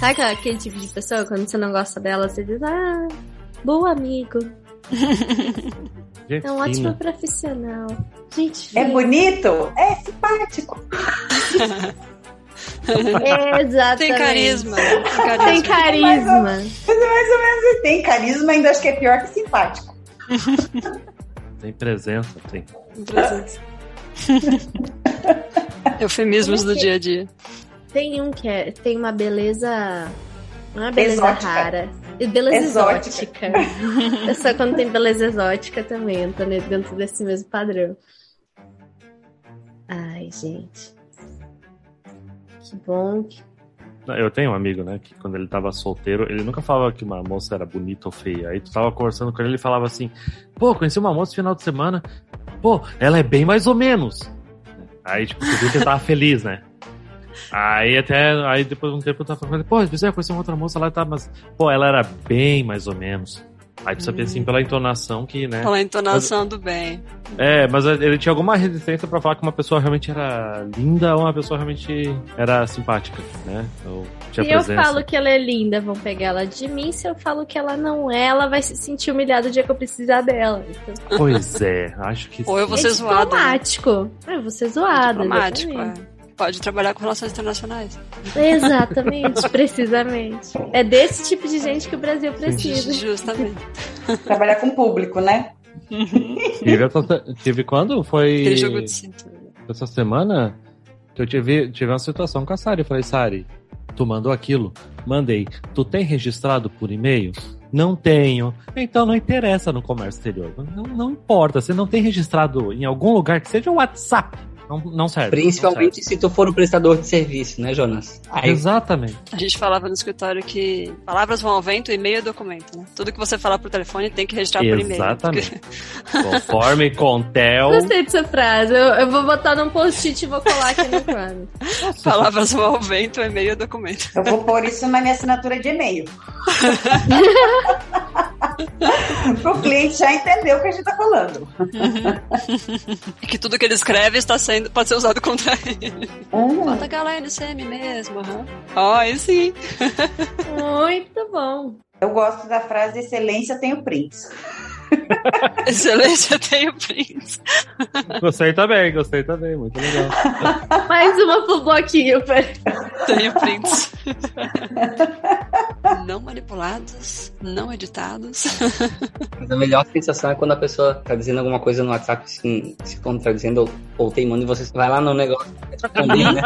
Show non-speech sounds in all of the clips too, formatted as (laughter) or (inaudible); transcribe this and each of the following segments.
Sabe aquele tipo de pessoa, quando você não gosta dela, você diz, ah, bom amigo. (laughs) Gente É um ótimo fina. profissional. Gente, É fina. bonito? É simpático. É, (laughs) exatamente. Tem carisma. Tem carisma. Tem carisma. Mas é mais ou menos assim. Tem carisma, ainda acho que é pior que simpático. (laughs) Tem presença, tem. Presente. Eufemismos do dia a dia. Tem um que é, tem uma beleza. Não é beleza Exótica. rara. E beleza Exótica. exótica. (laughs) é só quando tem beleza exótica também, entra ne- dentro desse mesmo padrão. Ai, gente. Que bom. que- Eu tenho um amigo, né, que quando ele tava solteiro, ele nunca falava que uma moça era bonita ou feia. Aí tu tava conversando com ele, ele falava assim: pô, conheci uma moça no final de semana, pô, ela é bem mais ou menos. Aí, tipo, tu viu que ele tava feliz, né? Aí até, aí depois de um tempo eu tava falando, pô, José, eu conheci uma outra moça lá, tá, mas, pô, ela era bem mais ou menos. Aí tu sabia assim, pela entonação que, né? Pela entonação do bem. É, mas ele tinha alguma resistência pra falar que uma pessoa realmente era linda ou uma pessoa realmente era simpática, né? Ou tinha Se eu presença. falo que ela é linda, vão pegar ela de mim. Se eu falo que ela não é, ela vai se sentir humilhada o dia que eu precisar dela. Então, Pois é, acho que Ou eu vou ser é zoada. né? diplomático. É, eu vou ser zoada. Diplomático, exatamente. é. Pode trabalhar com relações internacionais. Exatamente, (laughs) precisamente. É desse tipo de gente que o Brasil precisa. Justamente. Trabalhar com o público, né? tive, essa- tive quando foi jogo de cintura. essa semana que eu tive, tive uma situação com a Sari. Eu falei, Sari, tu mandou aquilo? Mandei. Tu tem registrado por e-mail? Não tenho. Então não interessa no comércio exterior. Não, não importa. Você não tem registrado em algum lugar que seja o WhatsApp. Não, não serve. Principalmente se tu for um prestador de serviço, né, Jonas? não serve. Aí, Exatamente. A gente falava no escritório que palavras vão ao vento, e-mail é documento, né? Tudo que você falar por telefone tem que registrar por e-mail. Exatamente. Conforme Contel. Gostei dessa frase. Eu, eu vou botar num post-it e vou colar aqui no quadro. (laughs) palavras vão ao vento, e-mail é documento. Eu vou pôr isso na minha assinatura de e-mail. (laughs) Pro cliente já entender o que a gente tá falando. Que tudo que ele escreve está sendo, pode ser usado contra ele. Hum, Bota HLNCM mesmo, aham. Ó, aí sim. Muito bom. eu gosto da frase excelência tenho Excelência, tenho prints. Gostei também, gostei também. Muito legal. Mais uma pro bloquinho, peraí. Tenho prints. não manipulados, não editados. mas a melhor sensação é quando a pessoa tá dizendo alguma coisa no WhatsApp assim, se contradizendo ou, ou teimando e você vai lá no negócio (laughs) e responder, né?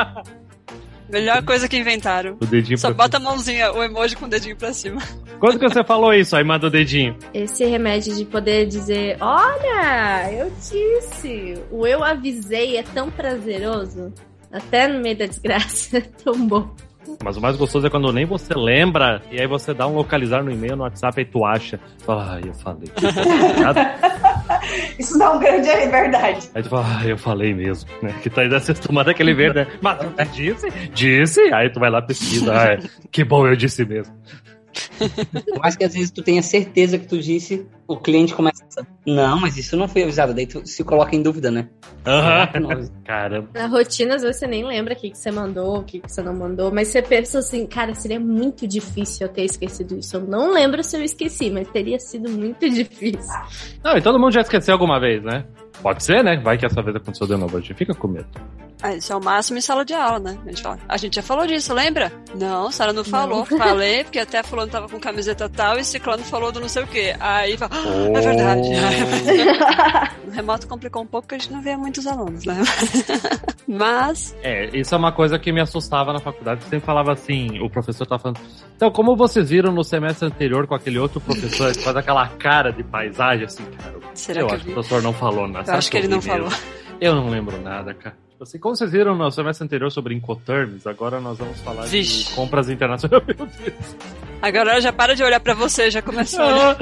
Melhor coisa que inventaram. O dedinho Só pra... bota a mãozinha, o emoji com o dedinho pra cima. Quando que você falou isso? Aí manda o dedinho. Esse remédio de poder dizer: Olha, eu disse, o eu avisei é tão prazeroso. Até no meio da desgraça é (laughs) tão bom. Mas o mais gostoso é quando nem você lembra, e aí você dá um localizar no e-mail, no WhatsApp, aí tu acha. Fala, ai, eu falei. (laughs) Isso dá um grande é verdade. aí tu fala, ai, eu falei mesmo, né? Que tá aí dessa tomada aquele verde, né? Mas tu disse? Disse? Aí tu vai lá pesquisa. Ah, que bom, eu disse mesmo. Por mais que às vezes tu tenha certeza que tu disse, o cliente começa a não, mas isso não foi avisado. Daí tu se coloca em dúvida, né? Avisou? (laughs) Caramba. Na rotina, às vezes você nem lembra o que, que você mandou, o que, que você não mandou, mas você pensa assim, cara, seria muito difícil eu ter esquecido isso. Eu não lembro se eu esqueci, mas teria sido muito (laughs) difícil. Não, e todo mundo já esqueceu alguma vez, né? Pode ser, né? Vai que essa vez aconteceu de novo. A gente fica com medo. Ah, isso é o máximo em sala de aula, né? A gente fala, a gente já falou disso, lembra? Não, Sara não falou. (laughs) Falei, porque até fulano tava com camiseta tal e ciclano falou do não sei o quê. Aí fala, ah, é verdade. (laughs) O remoto complicou um pouco porque a gente não vê muitos alunos, né? (laughs) Mas, É, isso é uma coisa que me assustava na faculdade. Sempre falava assim, o professor tá falando. Então, como vocês viram no semestre anterior com aquele outro professor, ele faz aquela cara de paisagem, assim, cara. será eu que eu acho que o professor não falou nada. Eu acho que ele não mesmo? falou. Eu não lembro nada, cara. Tipo assim, como vocês viram no semestre anterior sobre Incoterms, agora nós vamos falar Vixe. de compras internacionais. (laughs) Meu Deus. Agora ela já para de olhar pra você, já começou a (laughs) olhar.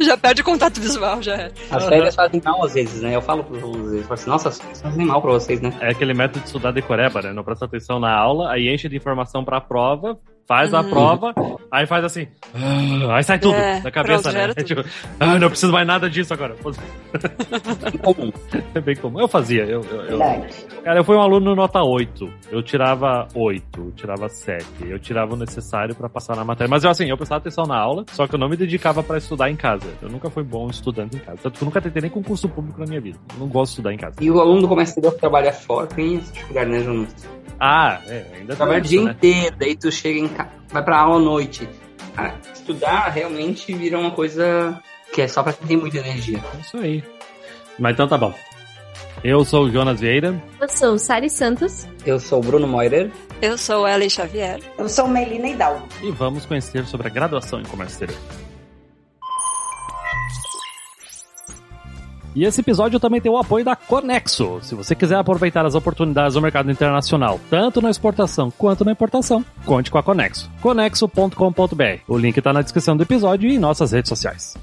Já perde o contato visual, já é. As férias fazem mal às vezes, né? Eu falo eles falam assim, nossa, as férias fazem mal pra vocês, né? É aquele método de estudar decoreba, né? Não presta atenção na aula, aí enche de informação pra prova, faz a Uhum. prova, aí faz assim, ah, aí sai tudo É, da cabeça, pronto, né? É (laughs) tipo, ah, não preciso mais nada disso agora. Comum. É bem comum. (laughs) Eu fazia, eu, eu, eu-. Cara, eu fui um aluno nota 8. Eu tirava 8, eu tirava 7. Eu tirava o necessário pra passar na matéria. Mas eu assim, eu prestava atenção na aula, só que eu não me dedicava pra estudar em casa. Eu nunca fui bom estudante em casa. Tanto que eu nunca tentei nem concurso público na minha vida. Eu não gosto de estudar em casa. E o aluno do comércio exterior que trabalha fora tem essa dificuldade, né, Jonas? Ah, é, ainda Trabalha o dia né? inteiro, daí tu chega em vai pra aula à noite. Cara, estudar realmente vira uma coisa que é só pra quem tem muita energia. É isso aí. Mas então tá bom. Eu sou o Jonas Vieira. Eu sou Sari Santos. Eu sou o Bruno Moirer. Eu sou Ellen Xavier. Eu sou Melina Hidalgo. E vamos conhecer sobre a graduação em comércio exterior. E esse episódio também tem o apoio da Conexo. Se você quiser aproveitar as oportunidades do mercado internacional, tanto na exportação quanto na importação, conte com a Conexo. conexo.com.br. O link está na descrição do episódio e em nossas redes sociais.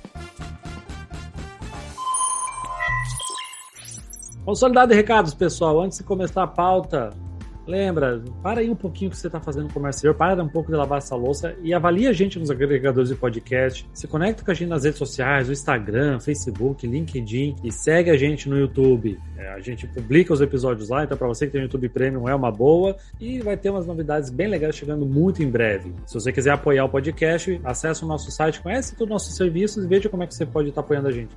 Consolidado de recados, pessoal. Antes de começar a pauta, lembra, para aí um pouquinho o que você está fazendo comércio exterior, para um pouco de lavar essa louça e avalie a gente nos agregadores de podcast. Se conecta com a gente nas redes sociais, no Instagram, Facebook, LinkedIn e segue a gente no YouTube. É, a gente publica os episódios lá, então para você que tem o YouTube Premium é uma boa e vai ter umas novidades bem legais chegando muito em breve. Se você quiser apoiar o podcast, acesse o nosso site, conhece todos os nossos serviços e veja como é que você pode estar apoiando a gente.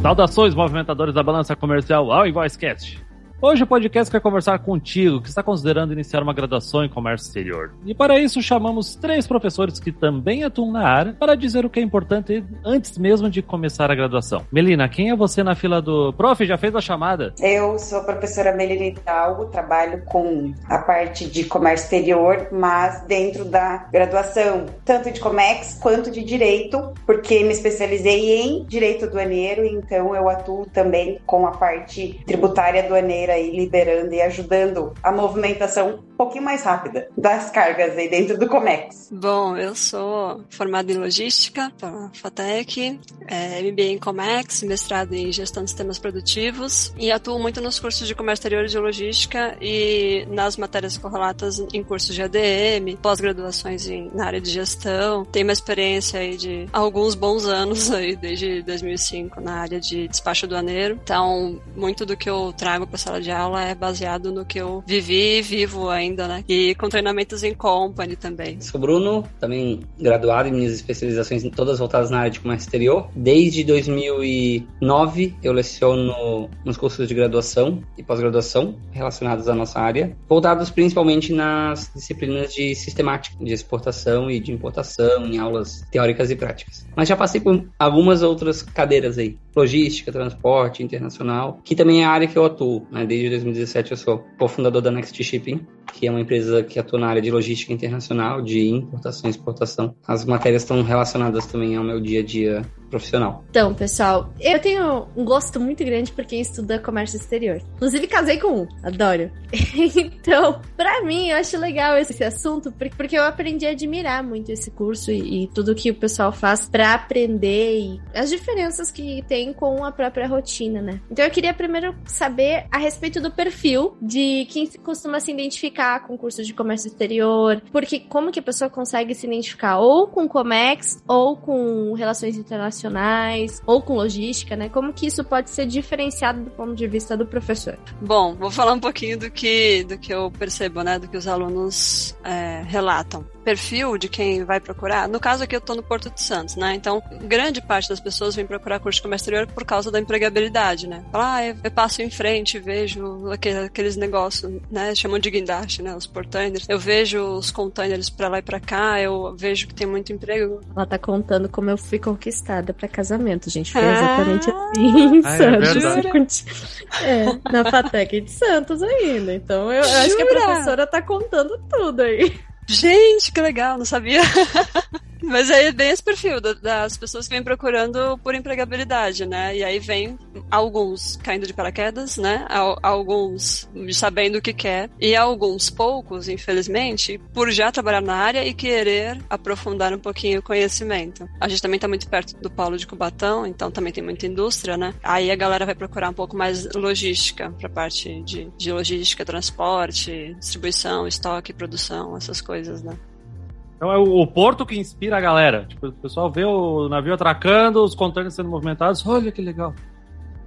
Saudações, movimentadores da balança comercial ao InvoiceCast. Hoje o podcast quer conversar contigo que está considerando iniciar uma graduação em comércio exterior. E para isso chamamos três professores que também atuam na área para dizer o que é importante antes mesmo de começar a graduação. Melina, quem é você na fila do... Prof, já fez a chamada? Eu sou a professora Melina Hidalgo, trabalho com a parte de comércio exterior, mas dentro da graduação, tanto de Comex quanto de Direito, porque me especializei em Direito Aduaneiro, então eu atuo também com a parte tributária aduaneira aí, liderando e ajudando a movimentação um pouquinho mais rápida das cargas aí dentro do Comex. Bom, eu sou formada em logística pela FATEC, é, MBA em Comex, mestrado em gestão de sistemas produtivos e atuo muito nos cursos de comércio exterior e de logística e nas matérias correlatas em cursos de ADM, pós-graduações na área de gestão. Tenho uma experiência aí de alguns bons anos (laughs) aí, desde 2005 na área de despacho aduaneiro. Então, muito do que eu trago para a sala de aula é baseado no que eu vivi e vivo ainda, né? E com treinamentos em company também. Sou Bruno, também graduado em minhas especializações todas voltadas na área de comércio exterior. Desde 2009 eu leciono nos cursos de graduação e pós-graduação relacionados à nossa área, voltados principalmente nas disciplinas de sistemática, de exportação e de importação, em aulas teóricas e práticas. Mas já passei por algumas outras cadeiras aí, logística, transporte, internacional, que também é a área que eu atuo. Né? Desde 2017 eu sou cofundador da Next Shipping, que é uma empresa que atua na área de logística internacional, de importação e exportação. As matérias estão relacionadas também ao meu dia a dia profissional. Então, pessoal, eu tenho um gosto muito grande por quem estuda comércio exterior. Inclusive, casei com um, adoro. (laughs) então, pra mim, eu acho legal esse assunto, por- porque eu aprendi a admirar muito esse curso e, e tudo que o pessoal faz pra aprender e as diferenças que tem com a própria rotina, né? Então, eu queria primeiro saber a respeito do perfil de quem costuma se identificar com o curso de comércio exterior, porque como que a pessoa consegue se identificar ou com Comex ou com relações internacionais ou com logística, né? Como que isso pode ser diferenciado do ponto de vista do professor? Bom, vou falar um pouquinho do que, do que eu percebo, né? Do que os alunos é, relatam. Perfil de quem vai procurar. No caso aqui, eu estou no Porto de Santos, né? Então, grande parte das pessoas vem procurar curso de comércio exterior por causa da empregabilidade, né? Fala, ah, eu, passo em frente, vejo aquele- aqueles negócios, né? Chamam de guindaste, né? Os portainers. Eu vejo os containers pra lá e pra cá, eu vejo que tem muito emprego. Ela tá contando como eu fui conquistada pra casamento, gente. Foi Ah. exatamente assim Ah, é Santos. É, na Fatec de Santos ainda. Então eu, eu acho que a professora tá contando tudo aí. Gente, que legal, não sabia. (laughs) Mas aí é bem esse perfil da- das pessoas que vêm procurando por empregabilidade, né? E aí vem alguns caindo de paraquedas, né? Al- Alguns sabendo o que quer. E alguns poucos, infelizmente, por já trabalhar na área e querer aprofundar um pouquinho o conhecimento. A gente também tá muito perto do polo de Cubatão, então também tem muita indústria, né? Aí a galera vai procurar um pouco mais logística, pra parte de, de logística, transporte, distribuição, estoque, produção, essas coisas, né? Então é o, porto que inspira a galera. Tipo, o pessoal vê o navio atracando, os contêineres sendo movimentados. Olha que legal.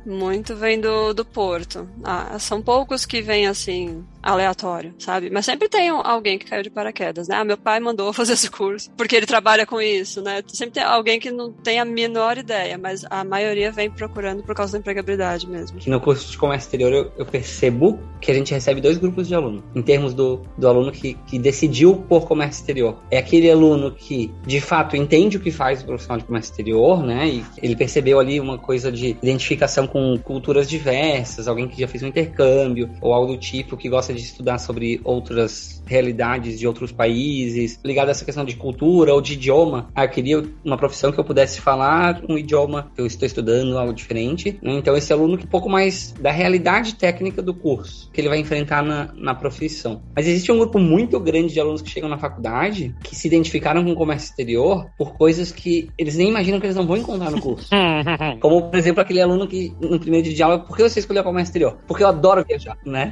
Muito vem do, do porto. Ah, são poucos que vêm assim, aleatório, sabe? Mas sempre tem alguém que caiu de paraquedas, né? Ah, meu pai mandou (laughs) fazer esse curso, porque ele trabalha com isso, né? Sempre tem alguém que não tem a menor ideia, mas a maioria vem procurando por causa da empregabilidade mesmo. no curso de comércio exterior eu, eu percebo que a gente recebe dois grupos de aluno, em termos do, do aluno que, que decidiu por comércio exterior. É aquele aluno que, de fato, entende o que faz o profissional de comércio exterior, né? E ele percebeu ali uma coisa de identificação com culturas diversas, alguém que já fez um intercâmbio, ou algo do tipo, que gosta de estudar sobre outras realidades de outros países, ligado a essa questão de cultura ou de idioma. Ah, eu queria uma profissão que eu pudesse falar um idioma que eu estou estudando, algo diferente. né? Então, esse aluno que um pouco mais da realidade técnica do curso que ele vai enfrentar na, na profissão. Mas existe um grupo muito grande de alunos que chegam na faculdade que se identificaram com o comércio exterior por coisas que eles nem imaginam que eles não vão encontrar no curso. (laughs) Como, por exemplo, aquele aluno que no primeiro dia de aula, por que você escolheu comércio exterior? Porque eu adoro viajar, né?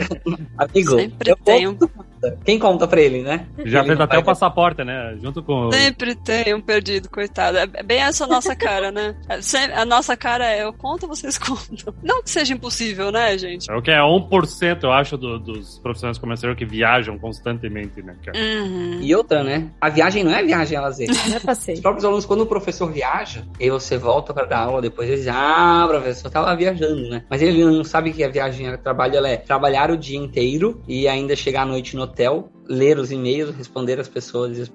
(laughs) Amigo, Sempre eu um Quem conta pra ele, né? Já Ele fez até o passaporte, né? Junto com. Sempre tem um perdido, coitado. É bem essa nossa cara, né? É A nossa cara é eu conto, vocês (laughs) contam. Não que seja impossível, né, gente? É o que é 1%, eu acho, do- dos profissionais comerciais que viajam constantemente, né? cara? Uhum. E outra, né? A viagem não é viagem a lazer. Já Os próprios alunos, quando o professor viaja, e você volta para dar aula, depois eles dizem, ah, professor, tava viajando, né? Mas ele não sabe que a viagem, o trabalho, ela é trabalhar o dia inteiro e ainda chegar à noite no hotel, ler os e-mails, responder as pessoas e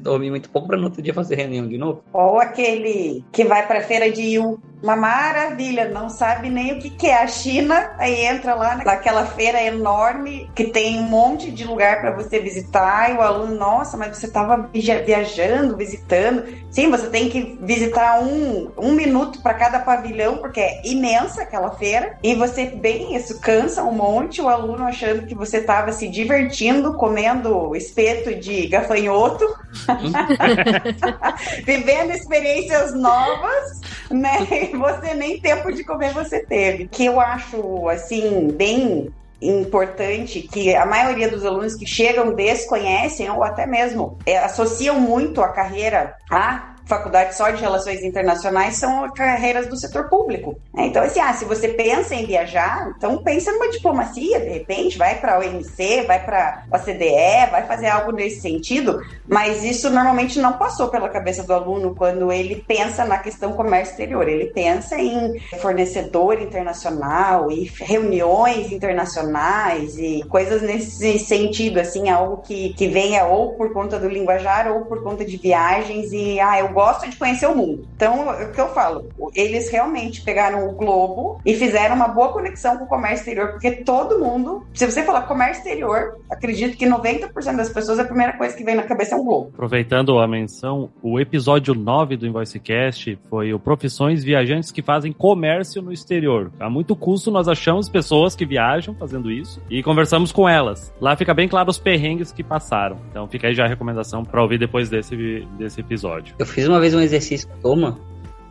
dormir muito pouco para no outro dia fazer reunião de novo. Ou aquele que vai pra feira de Yu. Uma maravilha, não sabe nem o que, que é a China, aí entra lá naquela feira enorme que tem um monte de lugar para você visitar, e o aluno, nossa, mas você estava viajando, visitando. Sim, você tem que visitar um, um minuto para cada pavilhão, porque é imensa aquela feira, e você, bem, isso cansa um monte, o aluno achando que você estava se divertindo, comendo espeto de gafanhoto, (laughs) vivendo experiências novas, né? (laughs) Você nem tempo de comer você teve. Que eu acho, assim, bem importante que a maioria dos alunos que chegam desconhecem ou até mesmo é, associam muito a carreira a faculdade só de relações internacionais são carreiras do setor público. né? Então, assim, ah, se você pensa em viajar, então pensa numa diplomacia, de repente, vai para a OMC, vai para a CDE, vai fazer algo nesse sentido, mas isso normalmente não passou pela cabeça do aluno quando ele pensa na questão comércio exterior. Ele pensa em fornecedor internacional e reuniões internacionais e coisas nesse sentido, assim, algo que, que venha ou por conta do linguajar ou por conta de viagens e, ah, eu gosto de conhecer o mundo. Então, é o que eu falo, eles realmente pegaram o globo e fizeram uma boa conexão com o comércio exterior, porque todo mundo, se você falar comércio exterior, acredito que 90% das pessoas a primeira coisa que vem na cabeça é um globo. Aproveitando a menção, o episódio 9 do InvoiceCast foi o Profissões Viajantes que fazem comércio no exterior. A muito custo nós achamos pessoas que viajam fazendo isso e conversamos com elas. Lá fica bem claro os perrengues que passaram. Então fica aí já a recomendação para ouvir depois desse, desse episódio. Eu fiz uma vez um exercício com a turma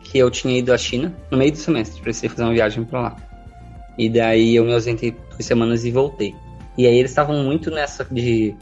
que eu tinha ido à China no meio do semestre, precisei fazer uma viagem pra lá. E daí eu me ausentei duas semanas e voltei. E aí eles estavam muito nessa de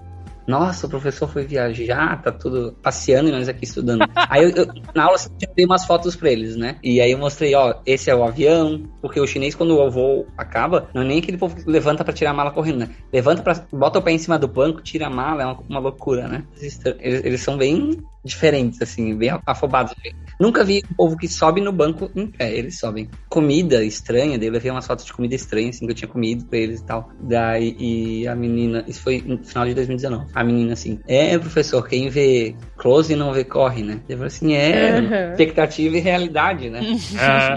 nossa, o professor foi viajar, tá tudo passeando e nós aqui estudando. aí eu, eu, na aula eu dei umas fotos pra eles, né? E aí eu mostrei, ó, esse é o avião, porque o chinês, quando o voo acaba, não é nem aquele povo que levanta pra tirar a mala correndo, né? Levanta pra. bota o pé em cima do banco, tira a mala, é uma, uma loucura, né? Eles, eles são bem diferentes, assim, bem afobados. Nunca vi um povo que sobe no banco em pé, eles sobem. Comida estranha, daí eu levei umas fotos de comida estranha, assim, que eu tinha comido pra eles e tal. Daí, e a menina, isso foi no final de 2019. A menina assim, é, professor, quem vê close não vê corre, né? Eu falei assim, é, Uhum. expectativa e realidade, né?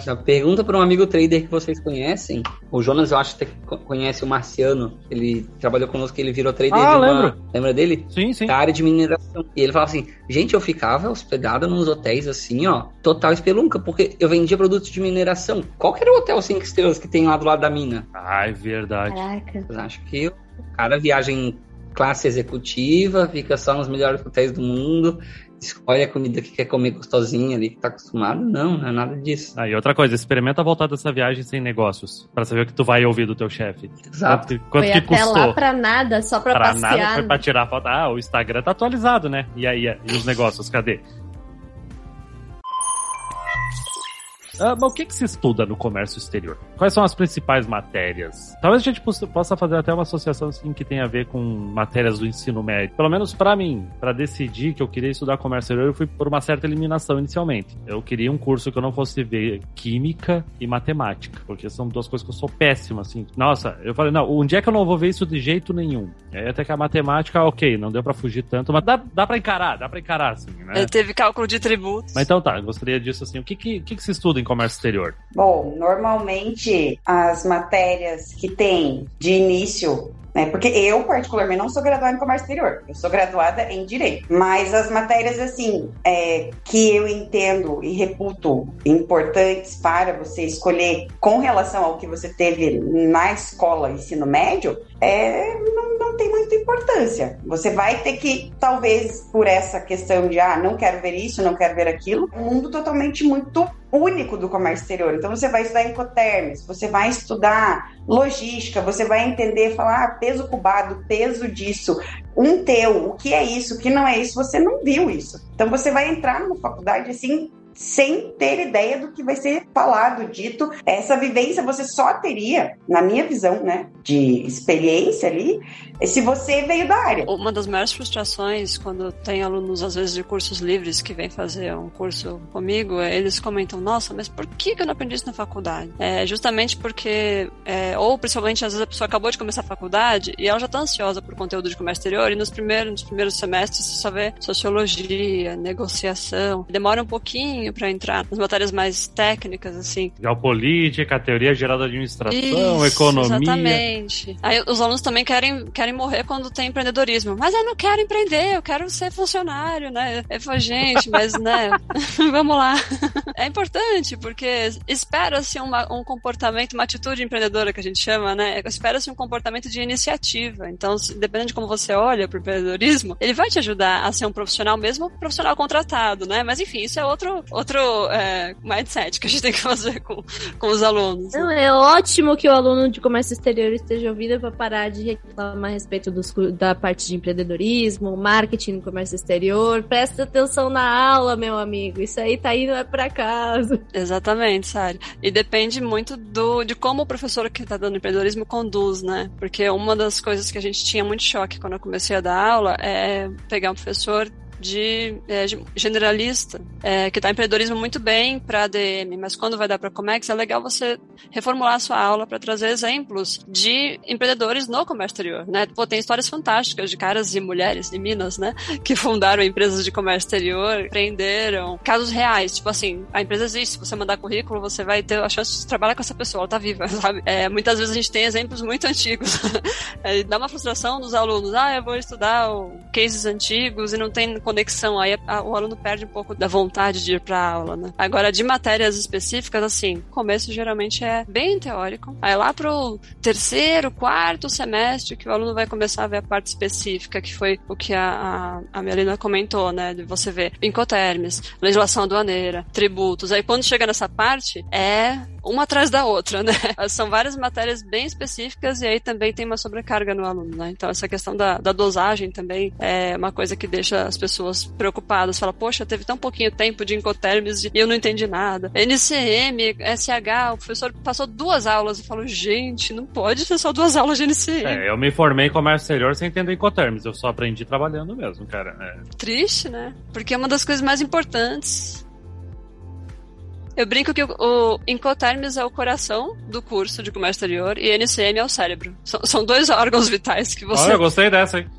Já pergunta para um amigo trader que vocês conhecem. O Jonas, eu acho que co- conhece o Marciano. Ele trabalhou conosco, ele virou trader Ah, de uma... lembro. Lembra dele? Sim, sim. Da área de mineração. E ele falava assim, gente, eu ficava hospedado nos hotéis assim, ó, total espelunca, porque eu vendia produtos de mineração. Qual que era o hotel cinco estrelas que tem lá do lado da mina? Ai, verdade. Caraca. Acho que o cara viaja em classe executiva, fica só nos melhores hotéis do mundo, escolhe a comida que quer comer gostosinha ali, que tá acostumado. Não, não é nada disso. Ah, e outra coisa, experimenta voltar dessa viagem sem negócios, pra saber o que tu vai ouvir do teu chefe. Exato. Quanto, quanto Foi que até custou? lá pra nada, só pra, Pra passear. nada foi pra tirar foto. Ah, o Instagram tá atualizado, né? E aí, e os negócios, cadê? Ah, mas o que, que se estuda no comércio exterior? Quais são as principais matérias? Talvez a gente possa- fazer até uma associação assim, que tenha a ver com matérias do ensino médio. Pelo menos pra mim, pra decidir que eu queria estudar comércio exterior, eu fui por uma certa eliminação inicialmente. Eu queria um curso que eu não fosse ver química e matemática, porque são duas coisas que eu sou péssimo, assim. Nossa, eu falei, não, um dia que eu não vou ver isso de jeito nenhum. E aí até que a matemática, ok, não deu pra fugir tanto, mas dá, dá pra encarar, dá pra encarar, assim, né? Ele teve cálculo de tributos. Mas então tá, eu gostaria disso assim. O que, que, que, que se estuda em comércio exterior? Bom, normalmente as matérias que tem de início, né? Porque eu, particularmente, não sou graduada em comércio exterior, eu sou graduada em direito. Mas as matérias, assim, é, que eu entendo e reputo importantes para você escolher com relação ao que você teve na escola ensino médio, é, não, tem muita importância. Você vai ter que, talvez, por essa questão de, ah, não quero ver isso, não quero ver aquilo, um mundo totalmente muito único do comércio exterior. Então você vai estudar incoterms, você vai estudar logística, você vai entender, falar ah, peso cubado, peso disso, um teu, o que é isso, o que não é isso, você não viu isso. Então você vai entrar numa faculdade assim sem ter ideia do que vai ser falado, dito. Essa vivência você só teria, na minha visão, né, de experiência ali, se você veio da área. Uma das maiores frustrações quando tem alunos, às vezes, de cursos livres que vêm fazer um curso comigo, é eles comentam, nossa, mas por que eu não aprendi isso na faculdade? É justamente porque, é, ou principalmente, às vezes a pessoa acabou de começar a faculdade e ela já está ansiosa por conteúdo de comércio exterior e nos primeiros, nos primeiros semestres você só vê sociologia, negociação. Demora um pouquinho para entrar nas matérias mais técnicas, assim. Geopolítica, teoria geral da administração, Isso, economia. Exatamente. Aí os alunos também querem, querem morrer quando tem empreendedorismo. Mas eu não quero empreender, eu quero ser funcionário, né? Eu falo, gente, mas né, (laughs) vamos lá. É importante, porque espera-se uma- um comportamento, uma atitude empreendedora que a gente chama, né? Espera-se um comportamento de iniciativa. Então, se- dependendo de como você olha para o empreendedorismo, ele vai te ajudar a ser um profissional, mesmo um profissional contratado, né? Mas enfim, isso é outro, outro é, mindset que a gente tem que fazer com, com os alunos. Não, é ótimo que o aluno de comércio exterior esteja ouvindo para parar de reclamar a respeito dos da parte de empreendedorismo, marketing no comércio exterior. Presta atenção na aula, meu amigo. Isso aí tá indo para casa. Exatamente, Sari. E depende muito do, de como o professor que está dando empreendedorismo conduz, né? Porque uma das coisas que a gente tinha muito choque quando eu comecei a dar aula é pegar um professor de é, generalista, é, que está empreendedorismo muito bem para ADM, mas quando vai dar para Comex, é legal você reformular a sua aula para trazer exemplos de empreendedores no comércio exterior, né? Pô, tem histórias fantásticas de caras e mulheres de Minas, né? (laughs) Que fundaram empresas de comércio exterior, empreenderam, casos reais, tipo assim, a empresa existe, se você mandar currículo, você vai ter a chance de trabalhar com essa pessoa, ela tá viva, (laughs) sabe? É, muitas vezes a gente tem exemplos muito antigos. (laughs) É, dá uma frustração dos alunos, ah, eu vou estudar cases antigos e não tem conexão, aí o aluno perde um pouco da vontade de ir pra aula, né? Agora, de matérias específicas, assim, começo geralmente é bem teórico, aí lá pro terceiro, quarto semestre que o aluno vai começar a ver a parte específica, que foi o que a, a, a Melina comentou, né? De você ver incoterms, legislação aduaneira, tributos. Aí quando chega nessa parte, é uma atrás da outra, né? (laughs) São várias matérias bem específicas e aí também tem uma sobrecarga no aluno, né? Então essa questão da, da dosagem também é uma coisa que deixa as pessoas preocupadas. Fala, poxa, teve tão pouquinho tempo de incoterms e eu não entendi nada. NCM, SH, o professor passou duas aulas. Eu falo, gente, não pode ser só duas aulas de NCM. É, eu me formei em comércio exterior sem entender Incoterms, eu só aprendi trabalhando mesmo, cara. É. Triste, né? Porque é uma das coisas mais importantes. Eu brinco que o, o Incoterms é o coração do curso de comércio exterior e NCM é o cérebro. São, são dois (laughs) órgãos vitais que você. Olha, eu gostei dessa, hein?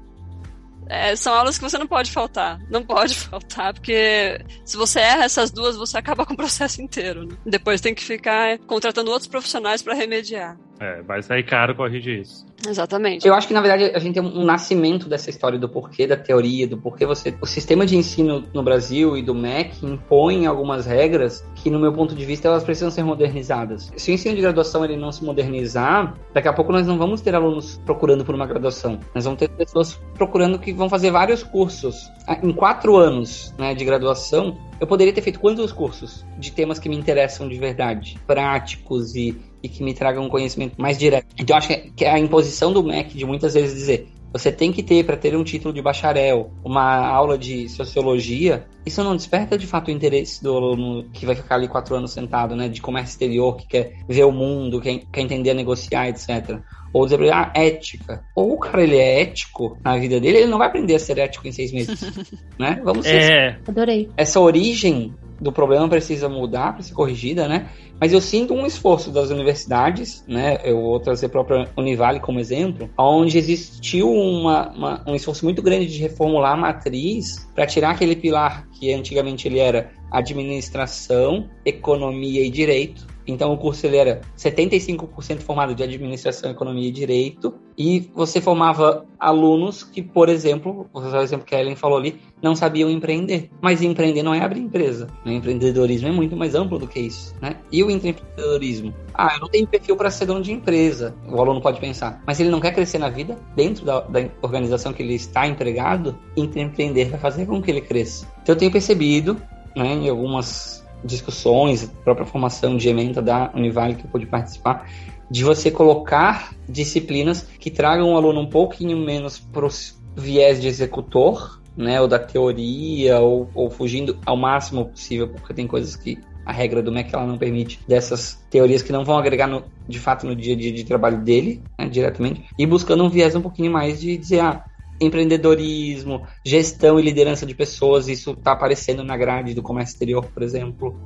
É, são aulas que você não pode faltar. Não pode (laughs) faltar, porque se você erra essas duas, você acaba com o processo inteiro. Né? Depois tem que ficar contratando outros profissionais para remediar. É, vai sair caro corrigir isso. Exatamente. Eu acho que, na verdade, a gente tem um nascimento dessa história do porquê da teoria, do porquê você. O sistema de ensino no Brasil e do MEC impõe algumas regras que, no meu ponto de vista, elas precisam ser modernizadas. Se o ensino de graduação ele não se modernizar, daqui a pouco nós não vamos ter alunos procurando por uma graduação. Nós vamos ter pessoas procurando que vão fazer vários cursos. Ah, em quatro anos né, de graduação, eu poderia ter feito quantos cursos de temas que me interessam de verdade, práticos e, e que me tragam um conhecimento mais direto. Então, eu acho que é a imposição do MEC de muitas vezes dizer você tem que ter, para ter um título de bacharel, uma aula de sociologia, isso não desperta de fato o interesse do aluno que vai ficar ali quatro anos sentado, né, de comércio exterior, que quer ver o mundo, quer, quer entender a negociar, etc. Ou dizer, ah, ética. Ou o cara ele é ético na vida dele, ele não vai aprender a ser ético em seis meses. (laughs) né? Vamos ser. É, Adorei. Essa origem do problema precisa mudar, precisa ser corrigida, né? Mas eu sinto um esforço das universidades, né? Eu vou trazer a própria Univale como exemplo, onde existiu uma, uma- um esforço muito grande de reformular a matriz para tirar aquele pilar que antigamente ele era administração, economia e direito. Então o curso ele era 75% formado de administração, economia e direito, e você formava alunos que, por exemplo, vou usar o exemplo que a Ellen falou ali, não sabiam empreender. Mas empreender não é abrir empresa. O empreendedorismo é muito mais amplo do que isso, né? E o empreendedorismo? Ah, eu não tenho perfil para ser dono de empresa. O aluno pode pensar. Mas ele não quer crescer na vida dentro da, da organização que ele está empregado? Empreender vai fazer com que ele cresça. Então eu tenho percebido, né, em algumas discussões, própria formação de ementa da Univale que eu pude participar, de você colocar disciplinas que tragam o aluno um pouquinho menos para o viés de executor, né, ou da teoria, ou, ou fugindo ao máximo possível, porque tem coisas que a regra do MEC ela não permite dessas teorias que não vão agregar no- de fato no dia a dia de trabalho dele, né, diretamente, e buscando um viés um pouquinho mais de dizer, ah, empreendedorismo, gestão e liderança de pessoas, isso está aparecendo na grade do comércio exterior, por exemplo,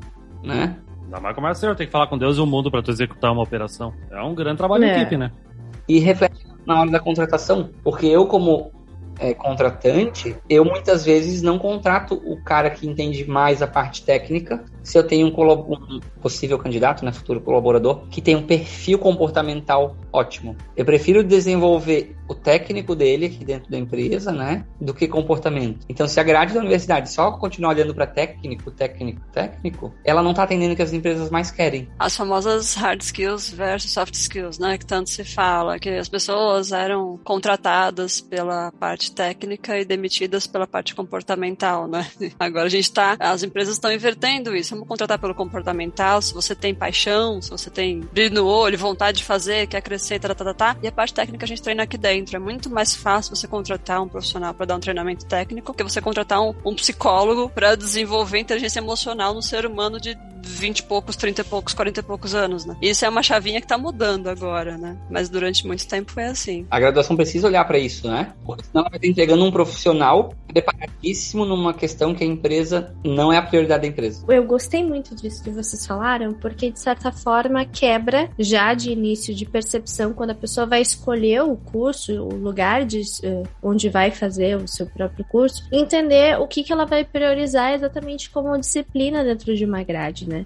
né? Ainda mais é ser, tem que falar com Deus e o mundo pra tu executar uma operação. É um grande trabalho É. de equipe, né? e reflete na hora da contratação, porque eu como é, contratante, eu muitas vezes não contrato o cara que entende mais a parte técnica, se eu tenho um, um possível candidato, né, futuro colaborador, que tem um perfil comportamental ótimo. Eu prefiro desenvolver o técnico dele aqui dentro da empresa, né, do que comportamento. Então, se a grade da universidade só continuar olhando para técnico, técnico, técnico, ela não está atendendo o que as empresas mais querem. As famosas hard skills versus soft skills, né? Que tanto se fala, que as pessoas eram contratadas pela parte técnica e demitidas pela parte comportamental, né? (laughs) Agora a gente tá, as empresas estão invertendo isso. Vamos contratar pelo comportamental, se você tem paixão, se você tem brilho no olho, vontade de fazer, quer crescer, tá, tá, tá, tá. E a parte técnica a gente treina aqui dentro. É muito mais fácil você contratar um profissional para dar um treinamento técnico que você contratar um, um psicólogo para desenvolver inteligência emocional no ser humano de 20 e poucos, 30 e poucos, 40 e poucos anos, né? Isso é uma chavinha que tá mudando agora, né? Mas durante muito tempo foi assim. A graduação precisa olhar para isso, né? Porque senão ela vai estar entregando um profissional preparadíssimo numa questão que a empresa não é a prioridade da empresa. Eu gostei muito disso que vocês falaram, porque de certa forma quebra já de início de percepção quando a pessoa vai escolher o curso, o lugar de, eh, onde vai fazer o seu próprio curso, entender o que, que ela vai priorizar exatamente como disciplina dentro de uma grade, né?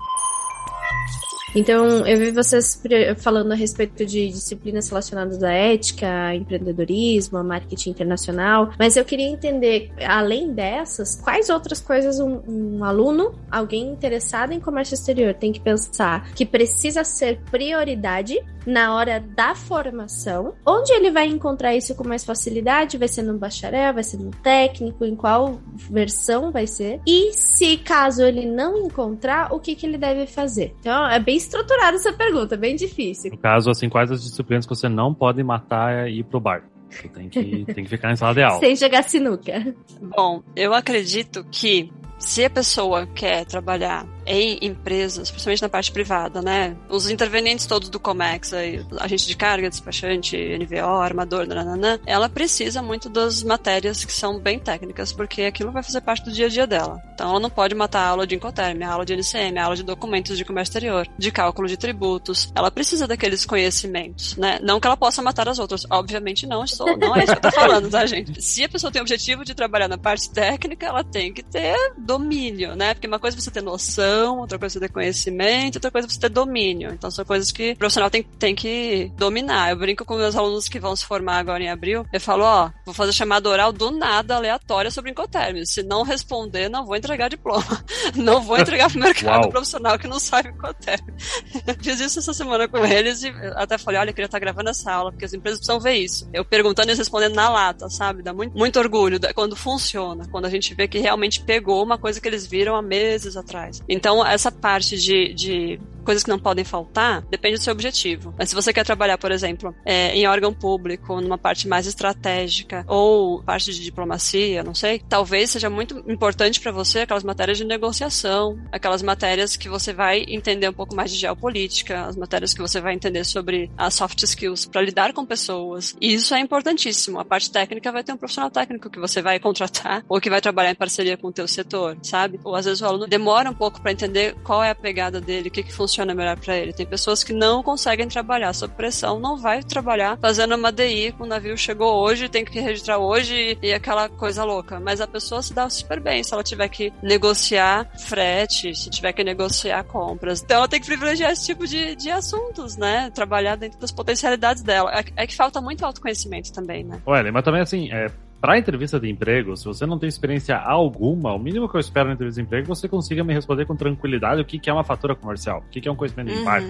Então, eu vi vocês falando a respeito de disciplinas relacionadas à ética, empreendedorismo, marketing internacional, mas eu queria entender, além dessas, quais outras coisas um, um aluno, alguém interessado em comércio exterior, tem que pensar que precisa ser prioridade na hora da formação. Onde ele vai encontrar isso com mais facilidade? Vai ser no bacharel, vai ser no técnico, em qual versão vai ser? E se caso ele não encontrar, o que, que ele deve fazer? Então, é bem estruturada essa pergunta, bem difícil. No caso, assim, quais as disciplinas que você não pode matar e ir pro bar? Você tem que, (laughs) tem que ficar em sala de aula. Sem jogar sinuca. Bom, eu acredito que se a pessoa quer trabalhar em empresas, principalmente na parte privada, né? Os intervenientes todos do Comex, aí, agente de carga, despachante, NVO, armador, nananã, ela precisa muito das matérias que são bem técnicas, porque aquilo vai fazer parte do dia a dia dela. Então ela não pode matar a aula de Incoterm, a aula de NCM, a aula de documentos de comércio exterior, de cálculo de tributos. Ela precisa daqueles conhecimentos, né? Não que ela possa matar as outras. Obviamente não, estou, não é isso que eu tô falando, tá, gente? Se a pessoa tem o objetivo de trabalhar na parte técnica, ela tem que ter domínio, né? Porque uma coisa é você ter noção, outra coisa é você ter conhecimento, outra coisa é você ter domínio. Então são coisas que o profissional tem, tem que dominar. Eu brinco com meus alunos que vão se formar agora em abril. Eu falo, ó, vou fazer chamada oral do nada, aleatória sobre Incoterms. Se não responder, não vou entregar diploma. (laughs) Não vou entregar pro mercado Uau. profissional que não sabe Incoterm. (laughs) Fiz isso essa semana com eles e até falei, olha, eu queria estar gravando essa aula, porque as empresas precisam ver isso. Eu perguntando e respondendo na lata, sabe? Dá muito, muito orgulho quando funciona, quando a gente vê que realmente pegou uma coisa que eles viram há meses atrás. Então, essa parte de, de coisas que não podem faltar, depende do seu objetivo. Mas se você quer trabalhar, por exemplo, é, em órgão público, numa parte mais estratégica, ou parte de diplomacia, não sei, talvez seja muito importante para você aquelas matérias de negociação, aquelas matérias que você vai entender um pouco mais de geopolítica, as matérias que você vai entender sobre as soft skills para lidar com pessoas. E isso é importantíssimo. A parte técnica vai ter um profissional técnico que você vai (laughs) contratar ou que vai trabalhar em parceria com o teu setor, sabe? Ou às vezes o aluno demora um pouco para entender qual é a pegada dele, o que, que funciona melhor para ele. Tem pessoas que não conseguem trabalhar sob pressão, não vai trabalhar fazendo uma DI com o navio chegou hoje, tem que registrar hoje e aquela coisa louca. Mas a pessoa se dá super bem se ela tiver que negociar frete, se tiver que negociar compras. Então ela tem que privilegiar esse tipo de, de assuntos, né? Trabalhar dentro das potencialidades dela. É, é que falta muito autoconhecimento também, né? Olha, mas também assim, é, pra entrevista de emprego, se você não tem experiência alguma, o mínimo que eu espero na entrevista de emprego é que você consiga me responder com tranquilidade o que, que é uma fatura comercial, o que, que é um conhecimento de impacto.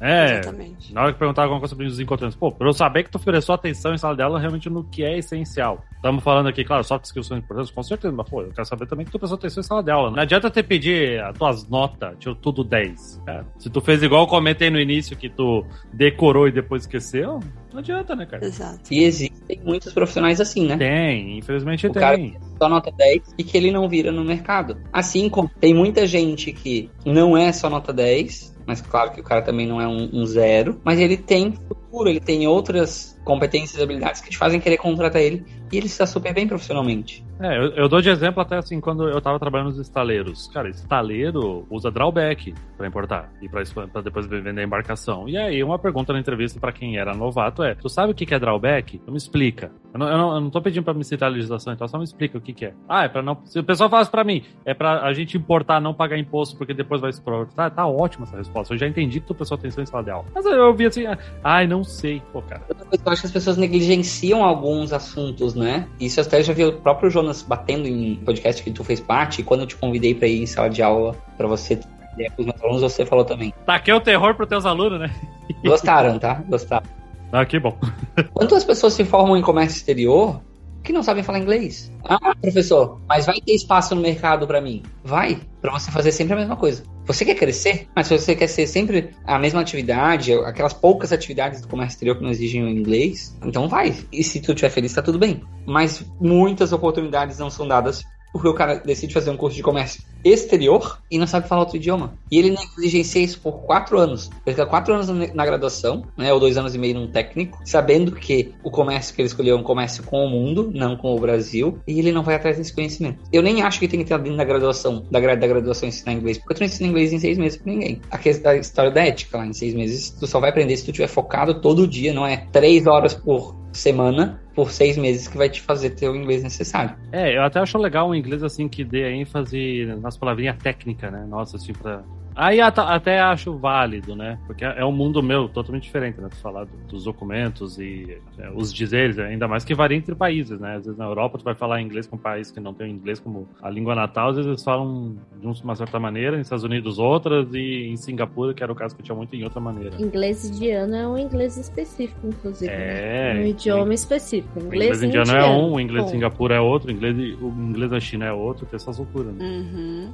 É, Exatamente. na hora que perguntar alguma coisa sobre os encontros, pô, pra eu saber que tu prestou atenção em sala de aula realmente no que é essencial. Estamos falando aqui, claro, soft skills são importantes, com certeza, mas pô, eu quero saber também que tu prestou atenção em sala de aula. Não adianta te pedir as tuas notas, tirou tudo 10. cara. Se tu fez igual eu comentei no início, que tu decorou e depois esqueceu, não adianta, né, cara? Exato. E existem muitos profissionais assim, né? Tem, infelizmente O cara tem. só nota 10 e que ele não vira no mercado. Assim como tem muita gente que não é só nota 10, mas claro que o cara também não é um, um zero, mas ele tem futuro, ele tem outras competências e habilidades que te fazem querer contratar ele e ele está super bem profissionalmente. É, eu, eu dou de exemplo até assim, quando eu tava trabalhando nos estaleiros. Cara, estaleiro usa drawback pra importar e pra depois vender a embarcação. E aí, uma pergunta na entrevista pra quem era novato é: Tu sabe o que é drawback? Então me explica. Eu não, eu não, eu não tô pedindo pra me citar a legislação, então só me explica o que, que é. Ah, é pra não. Se o pessoal fala isso pra mim, é pra a gente importar, não pagar imposto, porque depois vai expor. Tá, tá ótima essa resposta. Eu já entendi que tu prestou atenção em sala de aula. Mas eu ouvi assim, ah, ai, não sei. Pô, cara. Que acho que as pessoas negligenciam alguns assuntos, né? Isso eu até já vi o próprio Jonas batendo em podcast que tu fez parte, e quando eu te convidei para ir em sala de aula para você ter com os meus alunos, você falou também. Taquei o terror pros teus alunos, né? Gostaram, tá? Gostaram. Ah, que bom. Quantas pessoas se formam em comércio exterior que não sabem falar inglês? Ah, professor, mas vai ter espaço no mercado para mim? Vai, para você fazer sempre a mesma coisa. Você quer crescer, mas se você quer ser sempre a mesma atividade, aquelas poucas atividades do comércio exterior que não exigem o inglês, então vai. E se tu estiver feliz, tá tudo bem. Mas muitas oportunidades não são dadas porque o cara decide fazer um curso de comércio exterior e não sabe falar outro idioma. E ele negligencia isso por quatro anos. Ele fica quatro anos na na graduação, né, ou dois anos e meio num técnico, sabendo que o comércio que ele escolheu é um comércio com o mundo, não com o Brasil, e ele não vai atrás desse conhecimento. Eu nem acho que tem que ter dentro da graduação, da grade da graduação ensinar inglês, porque tu não ensina inglês em seis meses pra ninguém. A, questão, a história da ética lá, em seis meses, tu só vai aprender se tu estiver focado todo dia, não é três horas por semana, por seis meses, que vai te fazer ter o inglês necessário. É, eu até acho legal um inglês assim que dê ênfase nas palavrinhas técnicas, né? Nossa, assim, pra. Aí at- até acho válido, né? Porque é um mundo meu totalmente diferente, né? Tu falar do- dos documentos e é, os dizeres, ainda mais que varia entre países, né? Às vezes na Europa tu vai falar inglês com um país que não tem inglês como a língua natal, às vezes eles falam de uma certa maneira, nos Estados Unidos outras e em Singapura, que era o caso que eu tinha muito, em outra maneira. Inglês indiano é um inglês específico, inclusive. É, né? Um idioma específico. O Inglês, inglês indiano é um, o inglês de Singapura é outro, o inglês, o inglês da China é outro, tem essas loucuras, né? Uhum.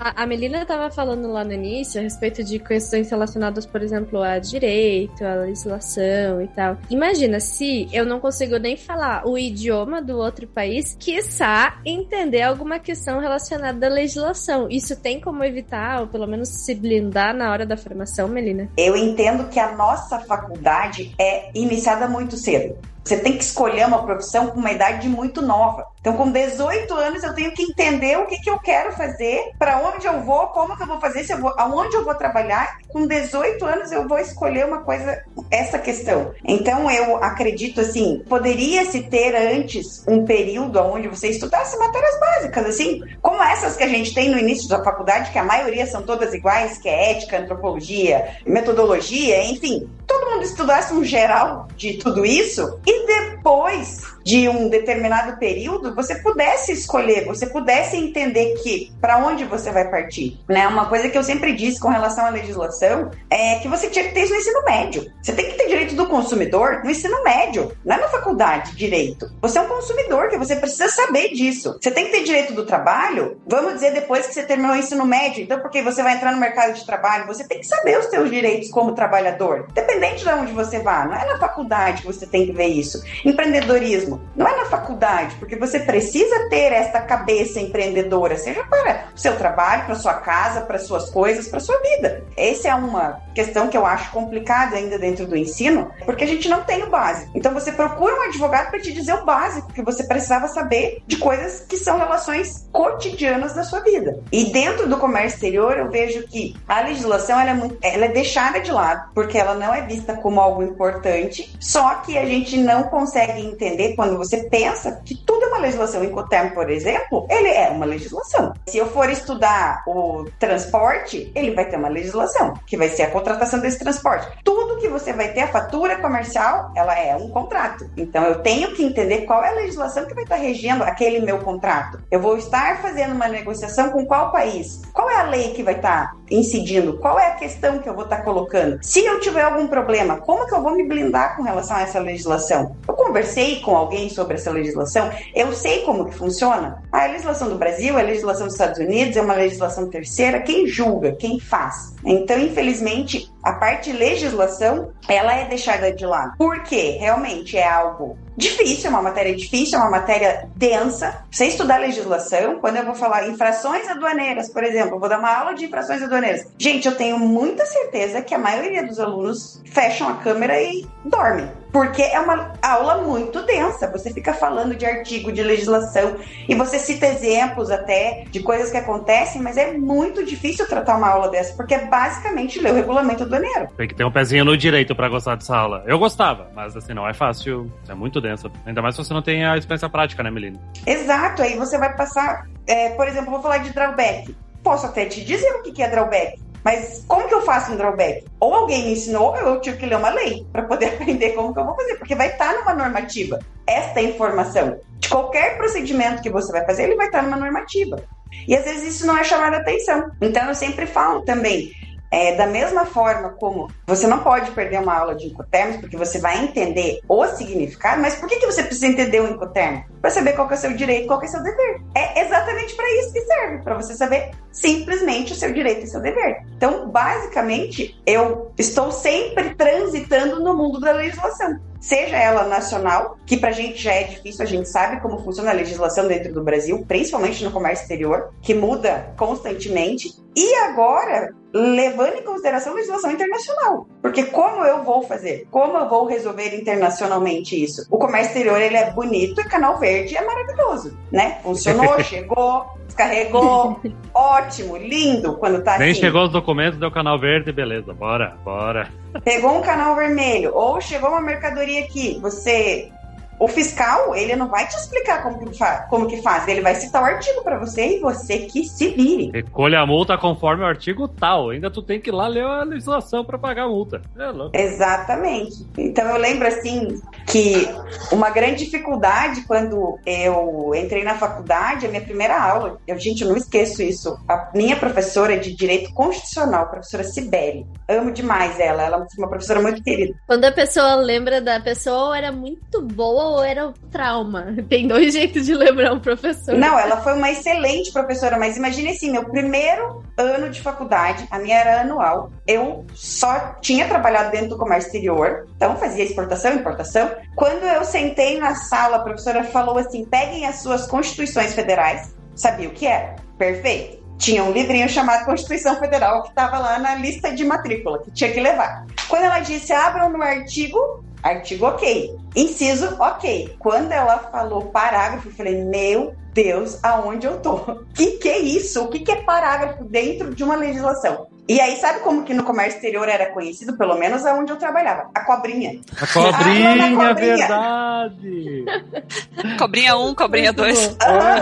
A, Melina estava falando lá no início a respeito de questões relacionadas, por exemplo, a direito, a legislação e tal. Imagina se eu não consigo nem falar o idioma do outro país, quiçá entender alguma questão relacionada à legislação. Isso tem como evitar, ou pelo menos se blindar na hora da formação, Melina? Eu entendo que a nossa faculdade é iniciada muito cedo. Você tem que escolher uma profissão com uma idade muito nova. Então, com 18 anos, eu tenho que entender o que, que eu quero fazer, para onde eu vou, como que eu vou fazer, se eu vou, aonde eu vou trabalhar. Com 18 anos, eu vou escolher uma coisa, essa questão. Então, eu acredito assim, poderia se ter antes um período onde você estudasse matérias básicas, assim, como essas que a gente tem no início da faculdade, que a maioria são todas iguais, que é ética, antropologia, metodologia, enfim, todo mundo estudasse um geral de tudo isso e depois de um determinado período você pudesse escolher, você pudesse entender que para onde você vai partir, né? Uma coisa que eu sempre disse com relação à legislação é que você tinha que ter isso no ensino médio. Você tem que ter direito do consumidor no ensino médio, não é na faculdade de direito. Você é um consumidor que você precisa saber disso. Você tem que ter direito do trabalho, vamos dizer depois que você terminou o ensino médio, então porque você vai entrar no mercado de trabalho, você tem que saber os seus direitos como trabalhador, independente de onde você vá. Não é na faculdade que você tem que ver isso. Empreendedorismo não é na faculdade, porque você precisa ter esta cabeça empreendedora, seja para o seu trabalho, para sua casa, para suas coisas, para sua vida. Essa é uma questão que eu acho complicada ainda dentro do ensino, porque a gente não tem o básico. Então você procura um advogado para te dizer o básico que você precisava saber de coisas que são relações cotidianas da sua vida. E dentro do comércio exterior, eu vejo que a legislação ela é, muito, ela é deixada de lado, porque ela não é vista como algo importante, só que a gente não consegue entender quando você pensa que tudo é uma legislação. Incoterm, por exemplo, ele é uma legislação. Se eu for estudar o transporte, ele vai ter uma legislação, que vai ser a contratação desse transporte. Tudo que você vai ter, a fatura comercial, ela é um contrato. Então eu tenho que entender qual é a legislação que vai estar regendo aquele meu contrato. Eu vou estar fazendo uma negociação com qual país? Qual é a lei que vai estar incidindo? Qual é a questão que eu vou estar colocando? Se eu tiver algum problema, como que eu vou me blindar com relação a essa legislação? Eu conversei com alguém sobre essa legislação, eu sei como que funciona. A legislação do Brasil, a legislação dos Estados Unidos é uma legislação terceira, quem julga, quem faz. Então, infelizmente, a parte legislação, ela é deixada de lado. Porque realmente é algo difícil, é uma matéria difícil, é uma matéria densa. Você estudar legislação, quando eu vou falar infrações aduaneiras, por exemplo, eu vou dar uma aula de infrações aduaneiras. Gente, eu tenho muita certeza que a maioria dos alunos fecham a câmera e dormem. Porque é uma aula muito densa. Você fica falando de artigo, de legislação, e você cita exemplos até de coisas que acontecem, mas é muito difícil tratar uma aula dessa, porque é basicamente ler o regulamento aduaneiro. Tem que ter um pezinho no direito para gostar dessa aula. Eu gostava, mas assim, não é fácil, é muito densa. Ainda mais se você não tem a experiência prática, né, Melina? Exato, aí você vai passar, é, por exemplo, vou falar de drawback. Posso até te dizer o que é drawback. Mas como que eu faço um drawback? Ou alguém me ensinou, ou eu tive que ler uma lei para poder (laughs) aprender como que eu vou fazer, porque vai estar numa normativa esta informação. De qualquer procedimento que você vai fazer, ele vai estar numa normativa. E às vezes isso não é chamado a atenção. Então eu sempre falo também, é, da mesma forma como você não pode perder uma aula de incotermos, porque você vai entender o significado, mas por que, que você precisa entender o incotermo? Para saber qual é o seu direito, qual é o seu dever. É exatamente para isso que serve, para você saber simplesmente o seu direito e seu dever. Então, basicamente, eu estou sempre transitando no mundo da legislação seja ela nacional, que para a gente já é difícil, a gente sabe como funciona a legislação dentro do Brasil, principalmente no comércio exterior, que muda constantemente, e agora levando em consideração a legislação internacional. Porque como eu vou fazer? Como eu vou resolver internacionalmente isso? O comércio exterior ele é bonito e canal verde é maravilhoso, né? Funcionou, (laughs) chegou, descarregou, (laughs) ótimo, lindo quando tá Nem assim. chegou os documentos, deu canal verde, beleza, bora, bora. Pegou um canal vermelho ou chegou uma mercadoria aqui, você o fiscal, ele não vai te explicar como que, fa como que faz, ele vai citar o artigo para você e você que se vire. Recolha a multa conforme o artigo tal. Ainda tu tem que ir lá ler a legislação para pagar a multa. É louco. Exatamente. Então eu lembro assim que uma grande dificuldade quando eu entrei na faculdade, a minha primeira aula, eu, gente, eu não esqueço isso. A minha professora de Direito Constitucional, a professora Sibeli, amo demais ela, ela é uma professora muito querida. Quando a pessoa lembra da pessoa, era muito boa ou era trauma? (laughs) Tem dois jeitos de lembrar um professor. Não, ela foi uma excelente professora, mas imagine assim, meu primeiro ano de faculdade, a minha era anual, eu só tinha trabalhado dentro do comércio exterior, então fazia exportação, importação. Quando eu sentei na sala, a professora falou assim: peguem as suas constituições federais. Sabia o que era? Perfeito. Tinha um livrinho chamado Constituição Federal que estava lá na lista de matrícula, que tinha que levar. Quando ela disse abram no artigo, artigo ok. Inciso ok. Quando ela falou parágrafo, eu falei, meu Deus, aonde eu tô? O (laughs) que, que é isso? O que, que é parágrafo dentro de uma legislação? E aí, sabe como que no comércio exterior era conhecido, pelo menos aonde eu trabalhava? A cobrinha. A cobrinha, Ah, cobrinha. verdade. (laughs) Cobrinha 1, um, cobrinha 2.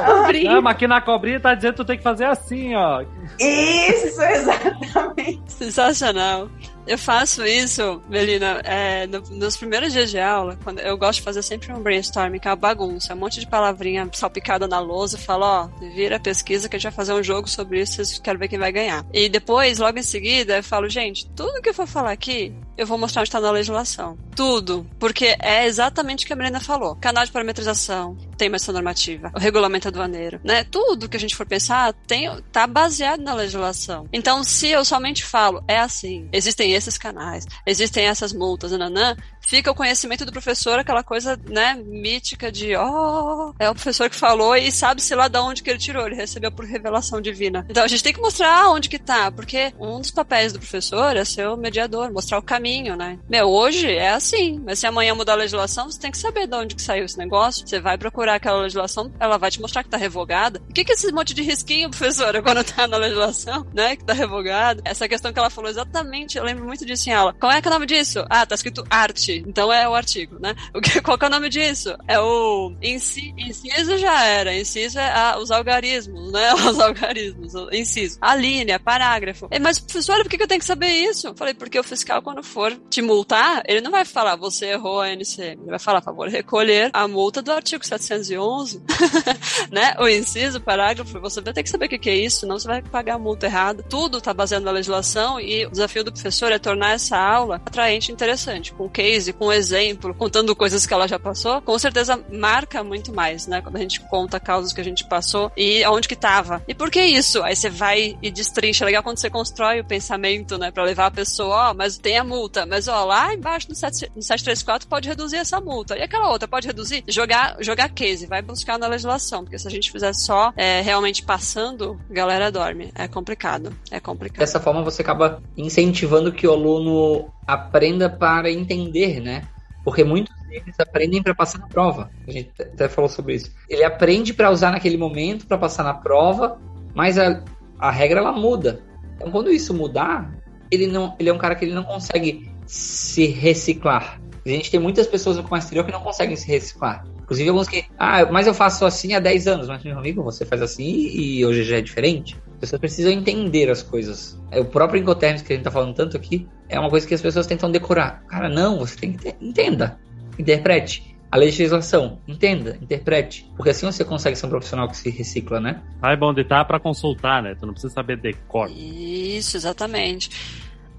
Cobrinha. Ah, mas aqui na cobrinha tá dizendo que tu tem que fazer assim, ó. Isso, (laughs) exatamente. Sensacional. Eu faço isso, Melina, é, no- nos primeiros dias de aula, quando eu gosto de fazer sempre um brainstorming, que é uma bagunça, um monte de palavrinha salpicada na lousa, e falo, ó, vira a pesquisa que a gente vai fazer um jogo sobre isso, vocês querem ver quem vai ganhar. E depois, logo em seguida, eu falo, gente, tudo que eu for falar aqui, eu vou mostrar onde está na legislação. Tudo. Porque é exatamente o que a Melina falou. Canal de parametrização, tem uma normativa, o regulamento aduaneiro, né? Tudo que a gente for pensar tem, tá baseado na legislação. Então, se eu somente falo, é assim, existem esses canais, existem essas multas, nanã, fica o conhecimento do professor, aquela coisa, né, mítica de, ó, é o professor que falou e sabe-se lá de onde que ele tirou, ele recebeu por revelação divina. Então, a gente tem que mostrar onde que tá, porque um dos papéis do professor é ser o mediador, mostrar o caminho, né? Meu, hoje é assim, mas se amanhã mudar a legislação, você tem que saber de onde que saiu esse negócio, você vai procurar aquela legislação, ela vai te mostrar que tá revogada. O que que é esse monte de risquinho, professora, quando tá na legislação, né, que tá revogado? Essa questão que ela falou exatamente, eu lembro muito disso em aula. Qual é que é o nome disso? Ah, tá escrito arte, então é o artigo, né? O que, (laughs) qual que é o nome disso? É o inci, inciso já era, inciso é a- os algarismos, né? (laughs) Os algarismos, inciso. A linha, parágrafo. É, mas, professora, por que que eu tenho que saber isso? Eu falei, porque o fiscal, quando for te multar, ele não vai falar, você errou a NCM. Ele vai falar, favor, recolher a multa do artigo 711, (laughs) né? O inciso, o parágrafo, você vai ter que saber o que que é isso, senão você vai pagar a multa errada. Tudo tá baseado na legislação e o desafio do professor é tornar essa aula atraente e interessante, com case, com exemplo, contando coisas que ela já passou. Com certeza marca muito mais, né? Quando a gente conta causas que a gente passou e aonde que tava. E por que isso? Aí você vai e destrincha. É legal quando você constrói o pensamento, né? Pra levar a pessoa, ó, mas tem a multa. Mas, ó, lá embaixo no, 7, no 734 pode reduzir essa multa. E aquela outra pode reduzir? Jogar, jogar case, vai buscar na legislação. Porque se a gente fizer só é, realmente passando, a galera dorme. É complicado. É complicado. Dessa forma você acaba incentivando que o aluno aprenda para entender, né? Porque muitos deles aprendem para passar na prova. A gente até falou sobre isso. Ele aprende para usar naquele momento, para passar na prova, mas a, a regra ela muda. Então quando isso mudar, ele não, ele é um cara que ele não consegue se reciclar. A gente tem muitas pessoas no comércio exterior que não conseguem se reciclar. Inclusive alguns que, ah, mas eu faço assim há 10 anos. Mas, meu amigo, você faz assim e hoje já é diferente. As pessoas precisam entender as coisas. É, O próprio Incoterms que a gente tá falando tanto aqui é uma coisa que as pessoas tentam decorar. Cara, não, você tem que ter, entenda, interprete. A legislação, entenda, interprete. Porque assim você consegue ser um profissional que se recicla, né? Ah, é bom de estar pra consultar, né? Tu não precisa saber decor. Isso, exatamente.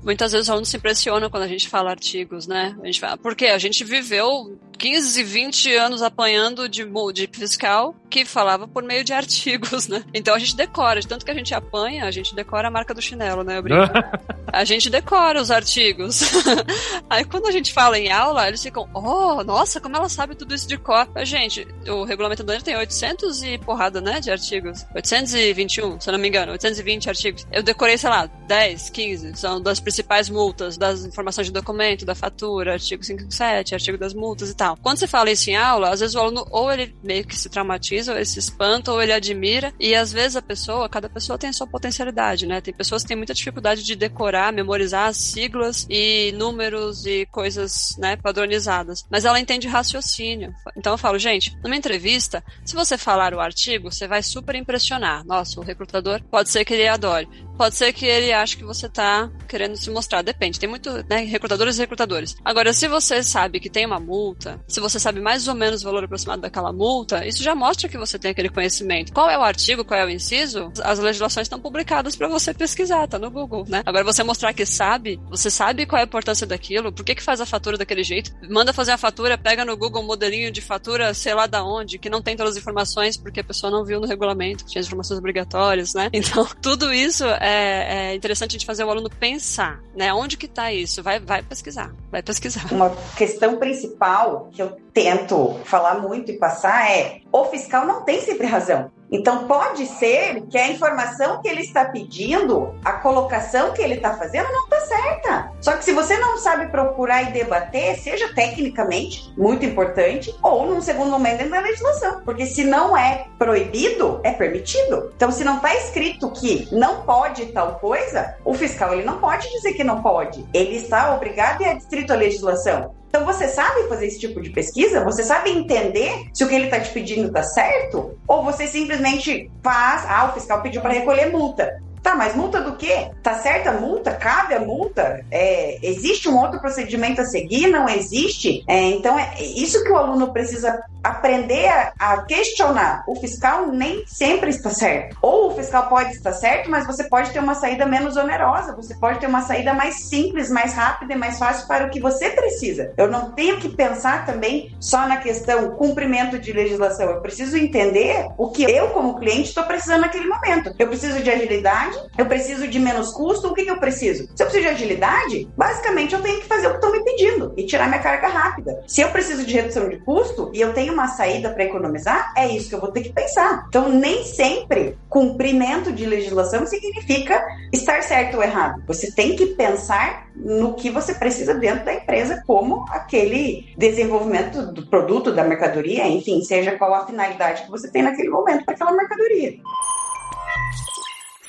Muitas vezes os alunos se impressionam quando a gente fala artigos, né? A gente fala, porque a gente viveu 15, 20 anos apanhando de, de fiscal que falava por meio de artigos, (laughs) né? Então a gente decora, de tanto que a gente apanha, a gente decora a marca do chinelo, né? Eu brinco. (laughs) A gente decora os artigos. (laughs) Aí quando a gente fala em aula, eles ficam, oh, nossa, como ela sabe tudo isso de cor. Gente, o regulamento do ano tem 800 e porrada, né, de artigos. 821, se eu não me engano, 820 artigos. Eu decorei, sei lá, 10, 15, são das principais multas, das informações de documento, da fatura, artigo 557, artigo das multas e tal. Quando você fala isso em aula, às vezes o aluno ou ele meio que se traumatiza, ou ele se espanta, ou ele admira, e às vezes a pessoa, cada pessoa tem a sua potencialidade, né? Tem pessoas que têm muita dificuldade de decorar, memorizar as siglas e números e coisas, né, padronizadas. Mas ela entende raciocínio. Então eu falo, gente, numa entrevista, se você falar o artigo, você vai super impressionar. Nossa, o recrutador pode ser que ele adore. Pode ser que ele ache que você tá querendo se mostrar. Depende. Tem muito, né? Recrutadores e recrutadores. Agora, se você sabe que tem uma multa, se você sabe mais ou menos o valor aproximado daquela multa, isso já mostra que você tem aquele conhecimento. Qual é o artigo, qual é o inciso? As legislações estão publicadas para você pesquisar, tá no Google, né? Agora, você mostrar que sabe, você sabe qual é a importância daquilo, por que que faz a fatura daquele jeito, manda fazer a fatura, pega no Google um modelinho de fatura, sei lá da onde, que não tem todas as informações porque a pessoa não viu no regulamento que tinha informações obrigatórias, né? Então, (laughs) tudo isso é, é interessante a gente fazer o aluno pensar, né? Onde que tá isso? Vai, vai pesquisar, vai pesquisar. Uma questão principal que eu tento falar muito e passar é: o fiscal não tem sempre razão. Então, pode ser que a informação que ele está pedindo, a colocação que ele está fazendo, não está certa. Só que se você não sabe procurar e debater, seja tecnicamente muito importante, ou num segundo momento dentro da legislação. Porque se não é proibido, é permitido. Então, se não está escrito que não pode tal coisa, o fiscal ele não pode dizer que não pode. Ele está obrigado e é distrito à legislação. Então você sabe fazer esse tipo de pesquisa? Você sabe entender se o que ele está te pedindo está certo? Ou você simplesmente faz, ah, o fiscal pediu para recolher multa. Tá, mas multa do quê? Tá certa a multa? Cabe a multa? É, existe um outro procedimento a seguir? Não existe? É, então, é isso que o aluno precisa aprender a, a, questionar. O fiscal nem sempre está certo. Ou o fiscal pode estar certo, mas você pode ter uma saída menos onerosa, você pode ter uma saída mais simples, mais rápida e mais fácil para o que você precisa. Eu não tenho que pensar também só na questão cumprimento de legislação. Eu preciso entender o que eu, como cliente, estou precisando naquele momento. Eu preciso de agilidade, eu preciso de menos custo, o que, que eu preciso? Se eu preciso de agilidade, basicamente eu tenho que fazer o que estão me pedindo e tirar minha carga rápida. Se eu preciso de redução de custo e eu tenho uma saída para economizar, é isso que eu vou ter que pensar. Então, nem sempre cumprimento de legislação significa estar certo ou errado. Você tem que pensar no que você precisa dentro da empresa, como aquele desenvolvimento do produto, da mercadoria, enfim, seja qual a finalidade que você tem naquele momento para aquela mercadoria.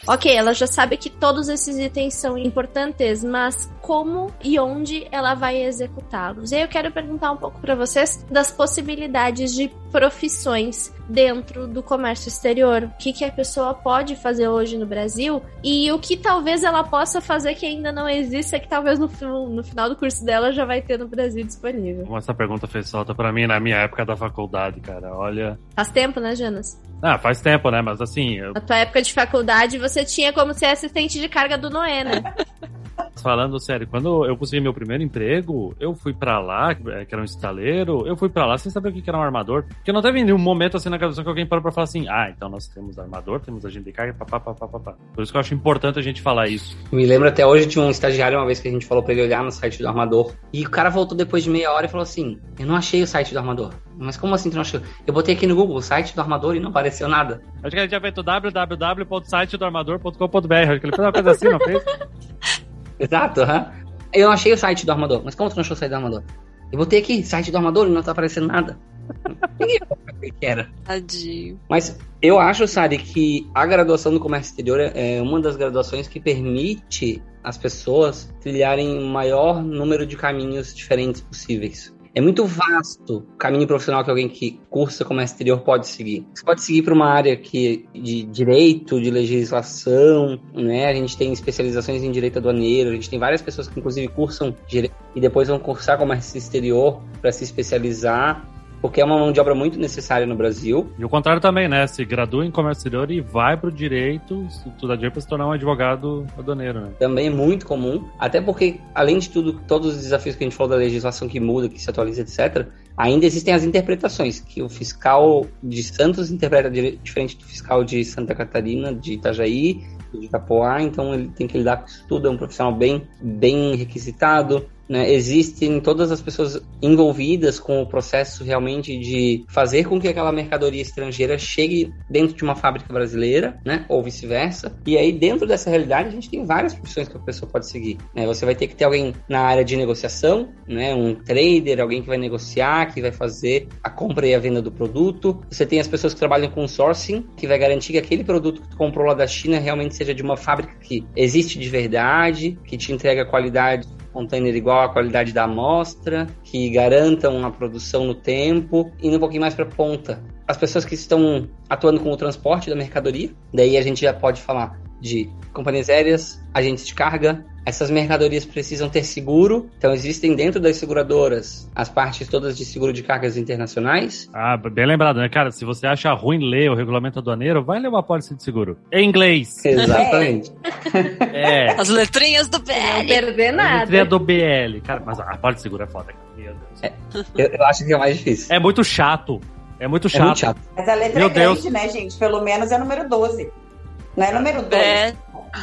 Ok, ela já sabe que todos esses itens são importantes, mas como e onde ela vai executá-los? E aí eu quero perguntar um pouco para vocês das possibilidades de profissões dentro do comércio exterior. O que, que a pessoa pode fazer hoje no Brasil e o que talvez ela possa fazer que ainda não existe, é que talvez no, no final do curso dela já vai ter no Brasil disponível. Como essa pergunta fez falta para mim na minha época da faculdade, cara. Olha. Faz tempo, né, Jonas? Ah, faz tempo, né? Mas assim. Eu... Na tua época de faculdade, você tinha como ser assistente de carga do Noé, né? (laughs) Falando sério, quando eu consegui meu primeiro emprego, eu fui para lá, que era um estaleiro, eu fui para lá sem saber o que era um armador. Porque não teve nenhum momento assim na graduação que alguém parou pra falar assim: ah, então nós temos armador, temos agente de carga, papapá, papapá. Por isso que eu acho importante a gente falar isso. Me lembro até hoje de um estagiário uma vez que a gente falou pra ele olhar no site do armador. E o cara voltou depois de meia hora e falou assim: eu não achei o site do armador. Mas como assim tu não achou? Eu botei aqui no Google o site do armador e não apareceu nada. Acho que ele tinha feito www.sitedoarmador.com.br. Acho que ele fez uma coisa assim, não fez? (laughs) Exato, aham. Eu não achei o site do armador. Mas como tu não achou o site do armador? Eu botei aqui, site do armador e não tá aparecendo nada. (laughs) Ninguém o que era. Tadinho. Mas eu acho, Sari, que a graduação no comércio exterior é uma das graduações que permite as pessoas trilharem o maior número de caminhos diferentes possíveis. É muito vasto o caminho profissional que alguém que cursa comércio exterior pode seguir. Você pode seguir para uma área que, de direito, de legislação, né? A gente tem especializações em direito aduaneiro, a gente tem várias pessoas que inclusive cursam direito e depois vão cursar comércio exterior para se especializar porque é uma mão de obra muito necessária no Brasil. E o contrário também, né? Se gradua em comércio exterior e vai pro direito, se tudo dinheiro para se tornar um advogado aduaneiro, né? Também é muito comum, até porque, além de tudo, todos os desafios que a gente falou da legislação que muda, que se atualiza, etc., ainda existem as interpretações, que o fiscal de Santos interpreta diferente do fiscal de Santa Catarina, de Itajaí, de Itapoá, então ele tem que lidar com isso tudo, é um profissional bem, bem requisitado, né, existem todas as pessoas envolvidas com o processo realmente de fazer com que aquela mercadoria estrangeira chegue dentro de uma fábrica brasileira, né, ou vice-versa. E aí, dentro dessa realidade, a gente tem várias profissões que a pessoa pode seguir. Né? Você vai ter que ter alguém na área de negociação, né, um trader, alguém que vai negociar, que vai fazer a compra e a venda do produto. Você tem as pessoas que trabalham com sourcing, que vai garantir que aquele produto que tu comprou lá da China realmente seja de uma fábrica que existe de verdade, que te entrega qualidade container igual à qualidade da amostra, que garantam a produção no tempo, indo um pouquinho mais para ponta. as pessoas que estão atuando com o transporte da mercadoria. Daí a gente já pode falar de companhias aéreas, agentes de carga. Essas mercadorias precisam ter seguro, então existem dentro das seguradoras as partes todas de seguro de cargas internacionais. Ah, bem lembrado, né, cara? Se você acha ruim ler o regulamento aduaneiro, vai ler uma pólice de seguro. Em inglês. Exatamente. (laughs) É. As letrinhas do Não BL. perder A nada. letrinha do BL. Cara, mas a pólice de seguro é foda, cara. Meu Deus. Eu, eu acho que é mais difícil. É muito chato. É muito É chato. muito chato. Mas a letra Meu é grande, Deus. né, gente? Pelo menos é número 12. Não é número 2.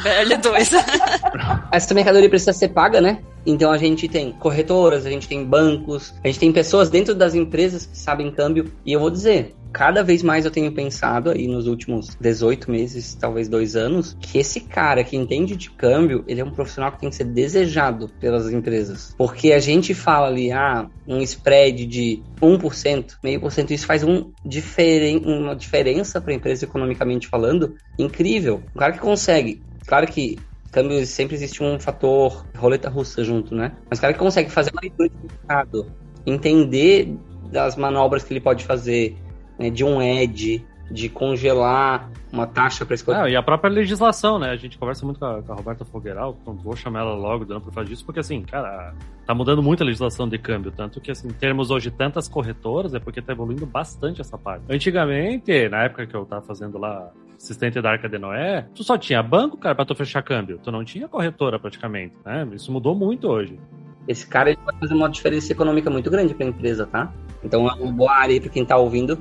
BL, BL2. (laughs) Essa mercadoria precisa ser paga, né? Então a gente tem corretoras, a gente tem bancos, a gente tem pessoas dentro das empresas que sabem câmbio. E eu vou dizer, cada vez mais eu tenho pensado aí nos últimos 18 meses, talvez dois anos, que esse cara que entende de câmbio, ele é um profissional que tem que ser desejado pelas empresas. Porque a gente fala ali, ah, um spread de 1%, meio por cento, isso faz um diferen uma diferença para a empresa economicamente falando incrível. O cara que consegue, claro que câmbio sempre existe um fator roleta russa junto, né? Mas o cara que consegue fazer uma leitura de mercado, entender das manobras que ele pode fazer, né, de um edge, de congelar uma taxa para escolher. Ah, e a própria legislação, né? A gente conversa muito com a, com a Roberta Fogueral, então vou chamar ela logo, dando pra falar disso, porque assim, cara, tá mudando muito a legislação de câmbio, tanto que, assim, temos hoje tantas corretoras, é porque tá evoluindo bastante essa parte. Antigamente, na época que eu tava fazendo lá assistente da Arca de Noé, tu só tinha banco, cara, pra tu fechar câmbio. Tu não tinha corretora praticamente, né? Isso mudou muito hoje. Esse cara ele pode fazer uma diferença econômica muito grande para a empresa, tá? Então é uma boa área aí para quem tá ouvindo.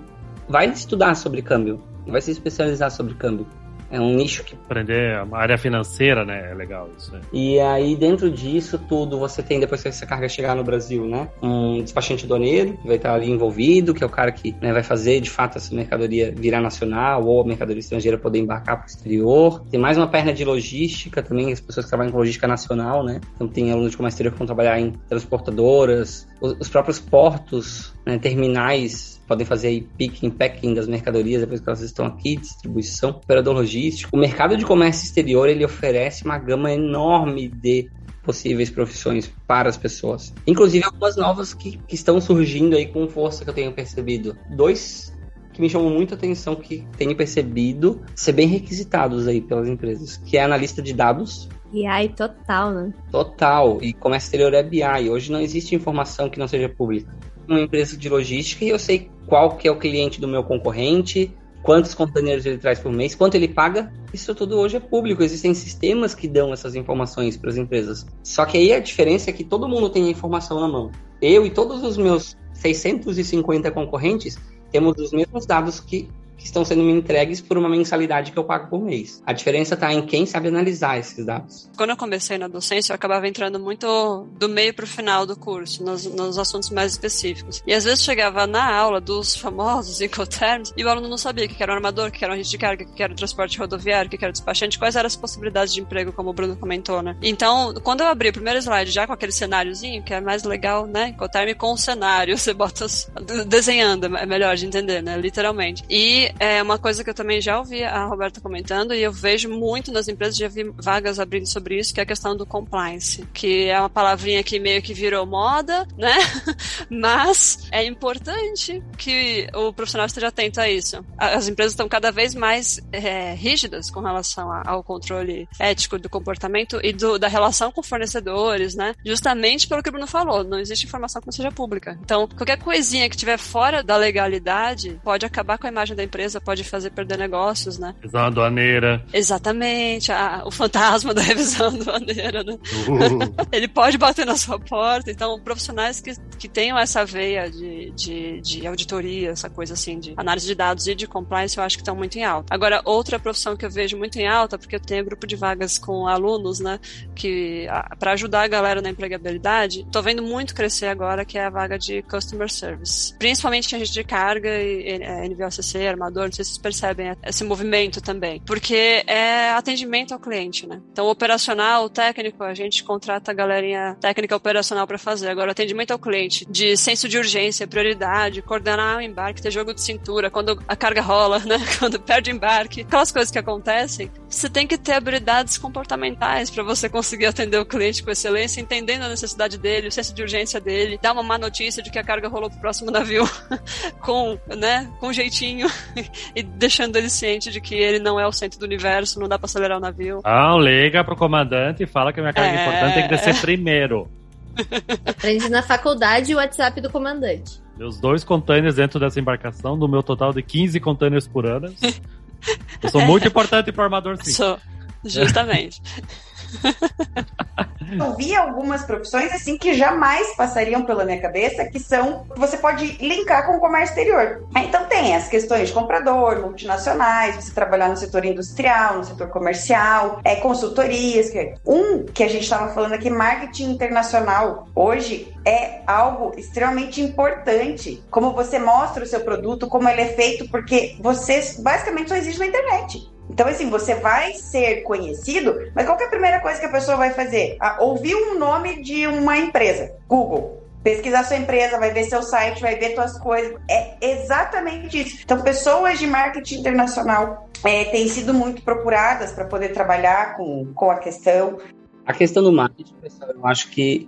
Vai estudar sobre câmbio, vai se especializar sobre câmbio. É um nicho que Aprender a área financeira, né? É legal isso. né? E aí, dentro disso tudo, você tem, depois que essa carga chegar no Brasil, né? Um despachante doneiro, que vai estar ali envolvido, que é o cara que né, vai fazer, de fato, essa mercadoria virar nacional ou a mercadoria estrangeira poder embarcar para o exterior. Tem mais uma perna de logística também, as pessoas que trabalham com logística nacional, né? Então, tem alunos de comércio exterior que vão trabalhar em transportadoras, os, os próprios portos, né, terminais podem fazer aí picking, packing das mercadorias depois que elas estão aqui, distribuição, operador logístico. O mercado de comércio exterior, ele oferece uma gama enorme de possíveis profissões para as pessoas. Inclusive algumas novas que, que estão surgindo aí com força que eu tenho percebido. Dois que me chamam muita atenção, que tenho percebido ser bem requisitados aí pelas empresas, que é analista de dados, E aí, total, né? Total. E comércio exterior é BI. Hoje não existe informação que não seja pública. Uma empresa de logística e eu sei qual que é o cliente do meu concorrente, quantos containers ele traz por mês, quanto ele paga. Isso tudo hoje é público. Existem sistemas que dão essas informações para as empresas. Só que aí a diferença é que todo mundo tem a informação na mão. Eu e todos os meus 650 concorrentes temos os mesmos dados que que estão sendo me entregues por uma mensalidade que eu pago por mês. A diferença está em quem sabe analisar esses dados. Quando eu comecei na docência, eu acabava entrando muito do meio para o final do curso, nos, nos, assuntos mais específicos. E às vezes chegava na aula dos famosos (laughs) Incoterms e o aluno não sabia que era um armador, que era um de carga, que era o transporte rodoviário, que era o despachante, quais eram as possibilidades de emprego, como o Bruno comentou, né? Então, quando eu abri o primeiro slide já com aquele cenáriozinho, que é mais legal, né? Incoterm com o cenário, (laughs) você bota os, desenhando, é melhor de entender, né? Literalmente. E é uma coisa que eu também já ouvi a Roberta comentando e eu vejo muito nas empresas, já vi vagas abrindo sobre isso, que é a questão do compliance, que é uma palavrinha que meio que virou moda, né? (laughs) Mas é importante que o profissional esteja atento a isso. As empresas estão cada vez mais é, rígidas com relação ao controle ético do comportamento e do, da relação com fornecedores, né? Justamente pelo que o Bruno falou, não existe informação que não seja pública. Então, qualquer coisinha que estiver fora da legalidade pode acabar com a imagem da empresa, pode fazer perder negócios, né? Revisão aduaneira. Exatamente, a, o fantasma da revisão aduaneira, né? Uh. Ele pode bater na sua porta, então profissionais que, que tenham essa veia de, de, de auditoria, essa coisa assim, de análise de dados e de compliance, eu acho que estão muito em alta. Agora, outra profissão que eu vejo muito em alta, porque eu tenho grupo de vagas com alunos, né, que para ajudar a galera na empregabilidade, tô vendo muito crescer agora, que é a vaga de Customer Service. Principalmente a gente de carga e, e NVOCC, não sei se vocês percebem esse movimento também. Porque é atendimento ao cliente, né? Então, operacional, técnico, a gente contrata a galerinha técnica operacional para fazer. Agora, atendimento ao cliente, de senso de urgência, prioridade, coordenar o embarque, ter jogo de cintura, quando a carga rola, (laughs) né? Quando perde embarque, aquelas coisas que acontecem, você tem que ter habilidades comportamentais para você conseguir atender o cliente com excelência, entendendo a necessidade dele, o senso de urgência dele, dar uma má notícia de que a carga rolou pro próximo navio (laughs) com, né, com jeitinho (laughs) e deixando ele ciente de que ele não é o centro do universo, não dá para acelerar o navio. Ah, liga pro comandante e fala que a minha carga é... importante tem que descer primeiro. (laughs) Aprende na faculdade o WhatsApp do comandante. Meus dois containers dentro dessa embarcação, do meu total de 15 containers por ano. Eu sou muito importante pro armador, sim. Sou, justamente. (laughs) (laughs) Eu vi algumas profissões assim que jamais passariam pela minha cabeça, que são você pode linkar com o comércio exterior. Então tem as questões de comprador, multinacionais, você trabalhar no setor industrial, no setor comercial, é, consultorias. Que... Um que a gente estava falando aqui, marketing internacional. Hoje é algo extremamente importante. Como você mostra o seu produto, como ele é feito, porque você basicamente só existe na internet. Então, assim, você vai ser conhecido, mas qual é a primeira coisa que a pessoa vai fazer? Ah, ouvir um nome de uma empresa. Google. Pesquisar sua empresa, vai ver seu site, vai ver suas coisas. É exatamente isso. Então, pessoas de marketing internacional é, têm sido muito procuradas para poder trabalhar com, com a questão. A questão do marketing, pessoal, eu acho que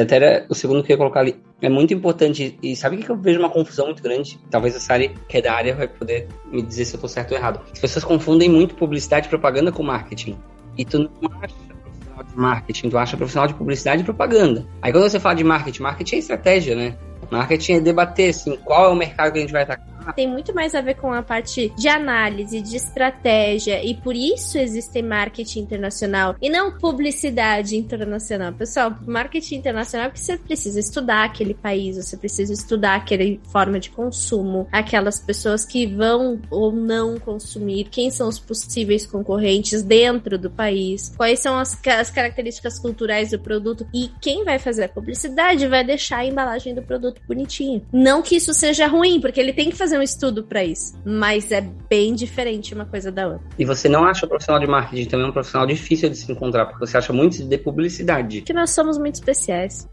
até era o segundo que eu ia colocar ali. É muito importante. E sabe o que eu vejo uma confusão muito grande? Talvez a Sari, que é da área, vai poder me dizer se eu tô certo ou errado. As pessoas confundem muito publicidade e propaganda com marketing. E tu não acha profissional de marketing, tu acha profissional de publicidade e propaganda. Aí quando você fala de marketing, marketing é estratégia, né? Marketing é debater, assim, qual é o mercado que a gente vai atacar tem muito mais a ver com a parte de análise, de estratégia, e por isso existe marketing internacional e não publicidade internacional. Pessoal, marketing internacional é porque você precisa estudar aquele país, você precisa estudar aquela forma de consumo, aquelas pessoas que vão ou não consumir, quem são os possíveis concorrentes dentro do país, quais são as, as características culturais do produto e quem vai fazer a publicidade vai deixar a embalagem do produto bonitinho. Não que isso seja ruim, porque ele tem que fazer fazer um estudo para isso, mas é bem diferente uma coisa da outra. E você não acha o profissional de marketing também um profissional difícil de se encontrar, porque você acha muito de publicidade. Que nós somos muito especiais.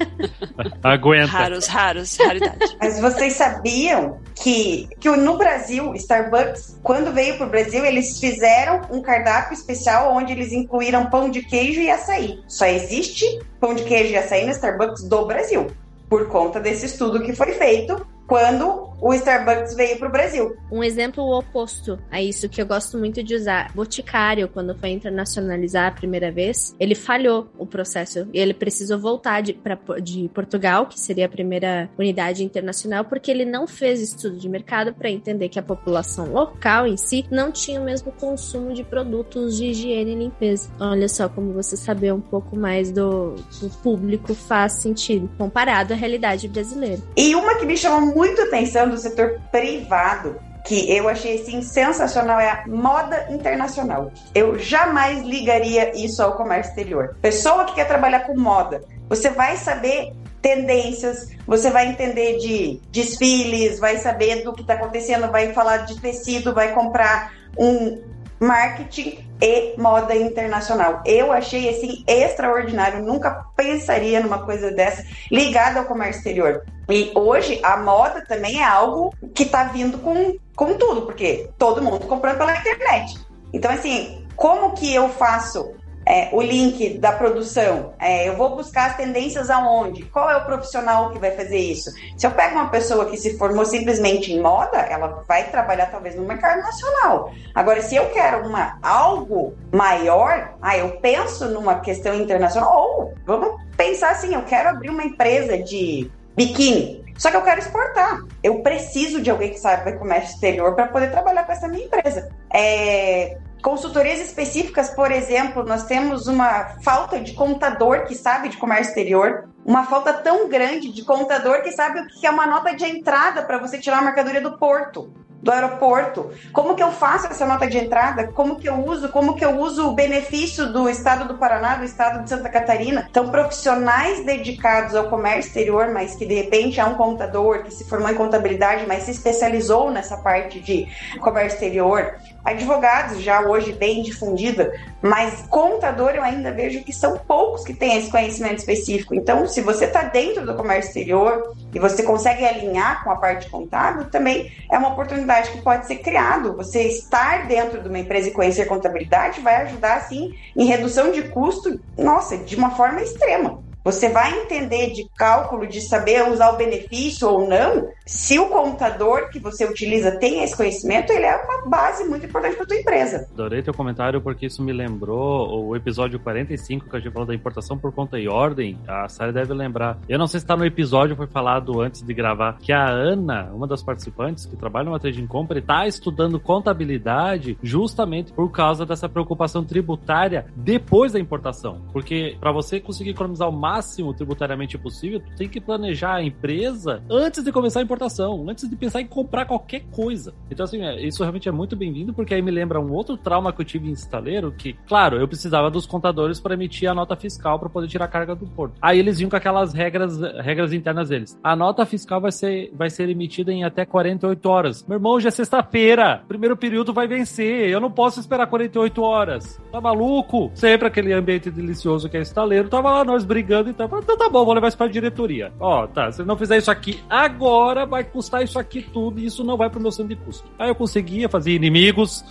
(laughs) Aguenta. Raros, raros, raridade. (laughs) Mas vocês sabiam que, que no Brasil, Starbucks, quando veio pro Brasil, eles fizeram um cardápio especial onde eles incluíram pão de queijo e açaí. Só existe pão de queijo e açaí no Starbucks do Brasil por conta desse estudo que foi feito quando o Starbucks veio para o Brasil. Um exemplo oposto a isso que eu gosto muito de usar. Boticário, quando foi internacionalizar a primeira vez, ele falhou o processo e ele precisou voltar de, pra, de Portugal, que seria a primeira unidade internacional, porque ele não fez estudo de mercado para entender que a população local em si não tinha o mesmo consumo de produtos de higiene e limpeza. Olha só como você saber um pouco mais do, do público faz sentido, comparado à realidade brasileira. E uma que me chamou muito atenção do setor privado que eu achei assim sensacional é a moda internacional. Eu jamais ligaria isso ao comércio exterior. Pessoa que quer trabalhar com moda, você vai saber tendências, você vai entender de desfiles, vai saber do que está acontecendo, vai falar de tecido, vai comprar um marketing e moda internacional. Eu achei assim extraordinário, nunca pensaria numa coisa dessa ligada ao comércio exterior. E hoje a moda também é algo que está vindo com, com tudo, porque todo mundo comprando pela internet. Então, assim, como que eu faço é, o link da produção. É, eu vou buscar as tendências aonde? Qual é o profissional que vai fazer isso? Se eu pego uma pessoa que se formou simplesmente em moda, ela vai trabalhar talvez no mercado nacional. Agora, se eu quero uma, algo maior, ah, eu penso numa questão internacional, ou vamos pensar assim, eu quero abrir uma empresa de biquíni. Só que eu quero exportar. Eu preciso de alguém que saiba comércio exterior para poder trabalhar com essa minha empresa. É, Consultorias específicas, por exemplo, nós temos uma falta de contador que sabe de comércio exterior, uma falta tão grande de contador que sabe o que é uma nota de entrada para você tirar a mercadoria do porto do aeroporto. Como que eu faço essa nota de entrada? Como que eu uso? Como que eu uso o benefício do estado do Paraná, do estado de Santa Catarina? Então, profissionais dedicados ao comércio exterior, mas que de repente é um contador que se formou em contabilidade, mas se especializou nessa parte de comércio exterior, advogados, já hoje bem difundida, mas contador eu ainda vejo que são poucos que têm esse conhecimento específico. Então, se você está dentro do comércio exterior e você consegue alinhar com a parte contábil, também é uma oportunidade que pode ser criado. Você estar dentro de uma empresa e conhecer contabilidade vai ajudar, assim, em redução de custo, nossa, de uma forma extrema. Você vai entender de cálculo, de saber usar o benefício ou não. Se o contador que você utiliza tem esse conhecimento, ele é uma base muito importante para tua empresa. Adorei teu comentário porque isso me lembrou o episódio 45 que a gente falou da importação por conta e ordem. A Sara deve lembrar. Eu não sei se está no episódio, foi falado antes de gravar, que a Ana, uma das participantes que trabalha no Trading Company, está estudando contabilidade justamente por causa dessa preocupação tributária depois da importação. Porque para você conseguir economizar o máximo máximo tributariamente possível, tu tem que planejar a empresa antes de começar a importação, antes de pensar em comprar qualquer coisa. Então, assim, é, isso realmente é muito bem-vindo, porque aí me lembra um outro trauma que eu tive em estaleiro, que, claro, eu precisava dos contadores para emitir a nota fiscal para poder tirar a carga do porto. Aí eles vinham com aquelas regras, regras internas deles. A nota fiscal vai ser, vai ser emitida em até 48 horas. Meu irmão, já é sexta-feira. Primeiro período vai vencer. Eu não posso esperar 48 horas. Tá maluco? Sempre aquele ambiente delicioso que é estaleiro. Tava lá nós brigando e tal. Então tá bom, vou levar isso pra diretoria. Ó, tá, se não fizer isso aqui agora, vai custar isso aqui tudo e isso não vai pro meu centro de custo. Aí eu conseguia fazer inimigos,